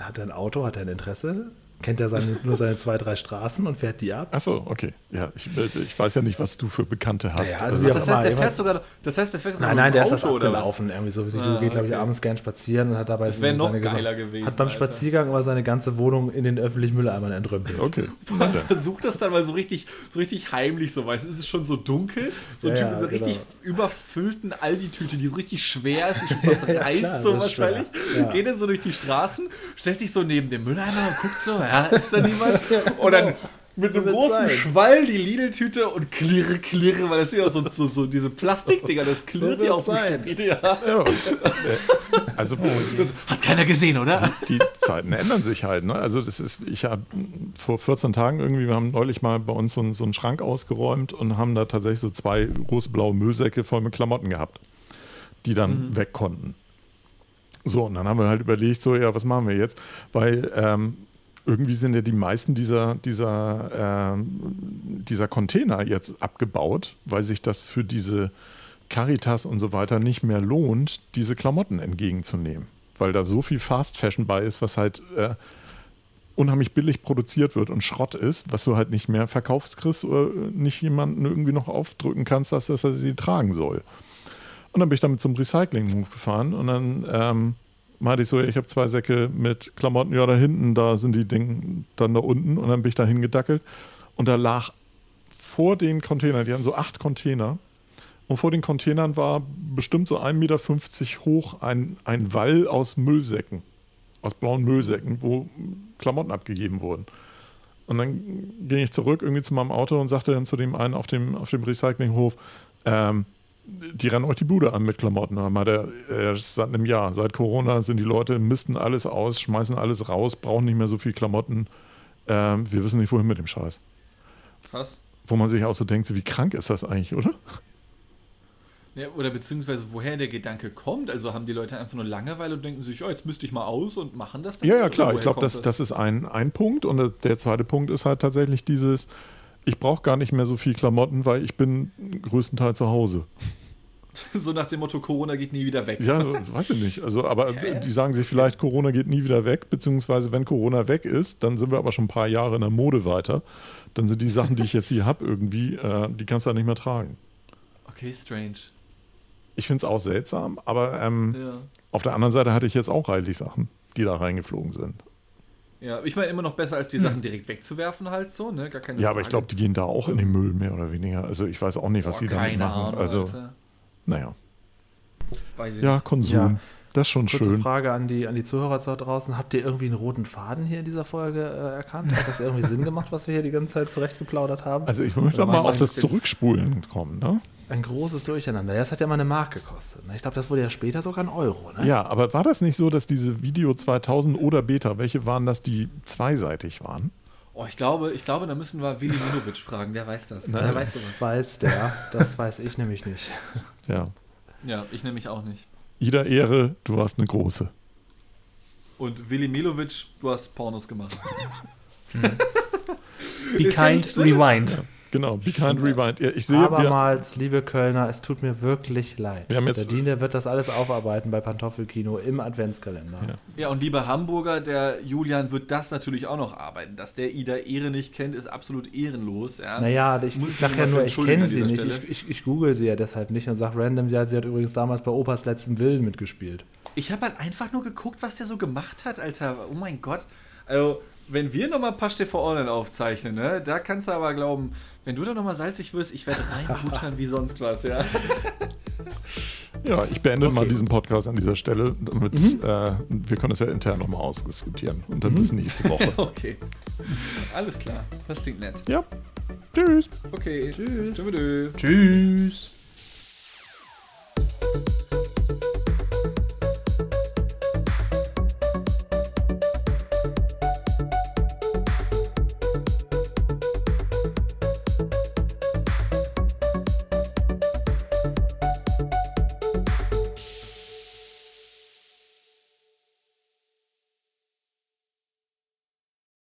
Hat er ein Auto? Hat er ein Interesse? Kennt er seine, nur seine zwei, drei Straßen und fährt die ab. Achso, okay. Ja, ich, ich, weiß ja nicht, was du für Bekannte hast. Ja, also, also das, heißt, der fährt sogar, das heißt, der fährt sogar Nein, nein, der Auto, ist das abgelaufen. Irgendwie so wie ah, du geht, glaube ich, abends gern spazieren und hat dabei das wäre noch geiler gewesen. Hat beim Alter. Spaziergang aber seine ganze Wohnung in den öffentlichen Mülleimern entrümpelt. Okay. Man versucht das dann mal so richtig, so richtig heimlich, so weißt ist es schon so dunkel, so, ja, typ, ja, so richtig genau. überfüllten Aldi-Tüte, die so richtig schwer ist, die schon fast reißt, klar, so wahrscheinlich. Geht dann so durch die Straßen, stellt sich so neben dem Mülleimer und guckt so, ja, ist da niemand? Und dann mit einem großen sein. Schwall die Lidl-Tüte und klirre, klirre, weil das sind ja so, so, so diese Plastikdinger, das klirrt ja auch sein. Ja. ja. Also, das hat keiner gesehen, oder? Die, die Zeiten ändern sich halt. Ne? Also, das ist, ich habe vor 14 Tagen irgendwie, wir haben neulich mal bei uns so, so einen Schrank ausgeräumt und haben da tatsächlich so zwei große blaue Müllsäcke voll mit Klamotten gehabt, die dann mhm. weg konnten. So, und dann haben wir halt überlegt, so, ja, was machen wir jetzt? Weil ähm, irgendwie sind ja die meisten dieser, dieser, äh, dieser Container jetzt abgebaut, weil sich das für diese Caritas und so weiter nicht mehr lohnt, diese Klamotten entgegenzunehmen. Weil da so viel Fast Fashion bei ist, was halt äh, unheimlich billig produziert wird und Schrott ist, was du halt nicht mehr verkaufst kriegst oder nicht jemanden irgendwie noch aufdrücken kannst, dass, dass er sie tragen soll. Und dann bin ich damit zum Recycling-Move gefahren und dann ähm, meinte ich so, ich habe zwei Säcke mit Klamotten, ja, da hinten, da sind die Dinge dann da unten und dann bin ich da hingedackelt und da lag vor den Containern, die hatten so acht Container und vor den Containern war bestimmt so 1,50 Meter hoch ein, ein Wall aus Müllsäcken, aus blauen Müllsäcken, wo Klamotten abgegeben wurden. Und dann ging ich zurück irgendwie zu meinem Auto und sagte dann zu dem einen auf dem, auf dem Recyclinghof, ähm, die rennen euch die Bude an mit Klamotten. Der, äh, seit einem Jahr, seit Corona sind die Leute, misten alles aus, schmeißen alles raus, brauchen nicht mehr so viel Klamotten. Ähm, wir wissen nicht, wohin mit dem Scheiß. Krass. Wo man sich auch so denkt, so, wie krank ist das eigentlich, oder? Ja, oder beziehungsweise woher der Gedanke kommt. Also haben die Leute einfach nur Langeweile und denken sich, oh, jetzt müsste ich mal aus und machen das dann? Ja, ja, klar. Ich glaube, das, das ist ein, ein Punkt. Und der zweite Punkt ist halt tatsächlich dieses, ich brauche gar nicht mehr so viel Klamotten, weil ich bin größtenteils zu Hause. So nach dem Motto, Corona geht nie wieder weg. Ja, weiß ich nicht. Also, aber Hä? die sagen sich vielleicht, Corona geht nie wieder weg, beziehungsweise wenn Corona weg ist, dann sind wir aber schon ein paar Jahre in der Mode weiter. Dann sind die Sachen, die ich jetzt hier habe, irgendwie, äh, die kannst du ja nicht mehr tragen. Okay, strange. Ich finde es auch seltsam, aber ähm, ja. auf der anderen Seite hatte ich jetzt auch reichlich Sachen, die da reingeflogen sind. Ja, ich meine immer noch besser, als die hm. Sachen direkt wegzuwerfen, halt so, ne? Gar keine Ja, Frage. aber ich glaube, die gehen da auch in den Müll, mehr oder weniger. Also ich weiß auch nicht, was Boah, die da machen. Ahnung, also, Alter. naja. ja, Konsum. Ja. Das ist schon Kurze schön. Frage an die, an die Zuhörer da draußen. Habt ihr irgendwie einen roten Faden hier in dieser Folge äh, erkannt? Hat das irgendwie Sinn gemacht, was wir hier die ganze Zeit zurechtgeplaudert haben? Also ich möchte mal auf das Zurückspulen kommen, ne? Ein großes Durcheinander. Ja, das hat ja mal eine Mark gekostet. Ne? Ich glaube, das wurde ja später sogar ein Euro. Ne? Ja, aber war das nicht so, dass diese Video 2000 oder Beta, welche waren das, die zweiseitig waren? Oh, ich glaube, ich glaube, da müssen wir Willi Minovic fragen. Der weiß das. das der weiß, das weiß der. Das weiß ich nämlich nicht. Ja. Ja, ich nämlich auch nicht. Jeder Ehre, du warst eine große. Und Willi Milovic, du hast Pornos gemacht. Be kind, rewind. Genau, Be Kind Rewind. Ich sehe, Abermals, liebe Kölner, es tut mir wirklich leid. Wir der Diener wird das alles aufarbeiten bei Pantoffelkino im Adventskalender. Ja. ja, und liebe Hamburger, der Julian wird das natürlich auch noch arbeiten. Dass der Ida Ehre nicht kennt, ist absolut ehrenlos. Ja. Naja, ich, ich sage ja nur, ich kenne sie nicht. Ich, ich, ich, google sie ja deshalb nicht und sage random, sie hat, sie hat übrigens damals bei Opas letzten Willen mitgespielt. Ich habe halt einfach nur geguckt, was der so gemacht hat, Alter. Oh mein Gott. Also, wenn wir nochmal Pasch TV Online aufzeichnen, ne, da kannst du aber glauben, wenn du da nochmal salzig wirst, ich werde reinbuttern wie sonst was, ja. Ja, ich beende okay. mal diesen Podcast an dieser Stelle, damit mhm. äh, wir können es ja intern nochmal ausdiskutieren und dann mhm. bis nächste Woche. okay. Alles klar. Das klingt nett. Ja. Tschüss. Okay. Tschüss. Tschüss. Tschüss.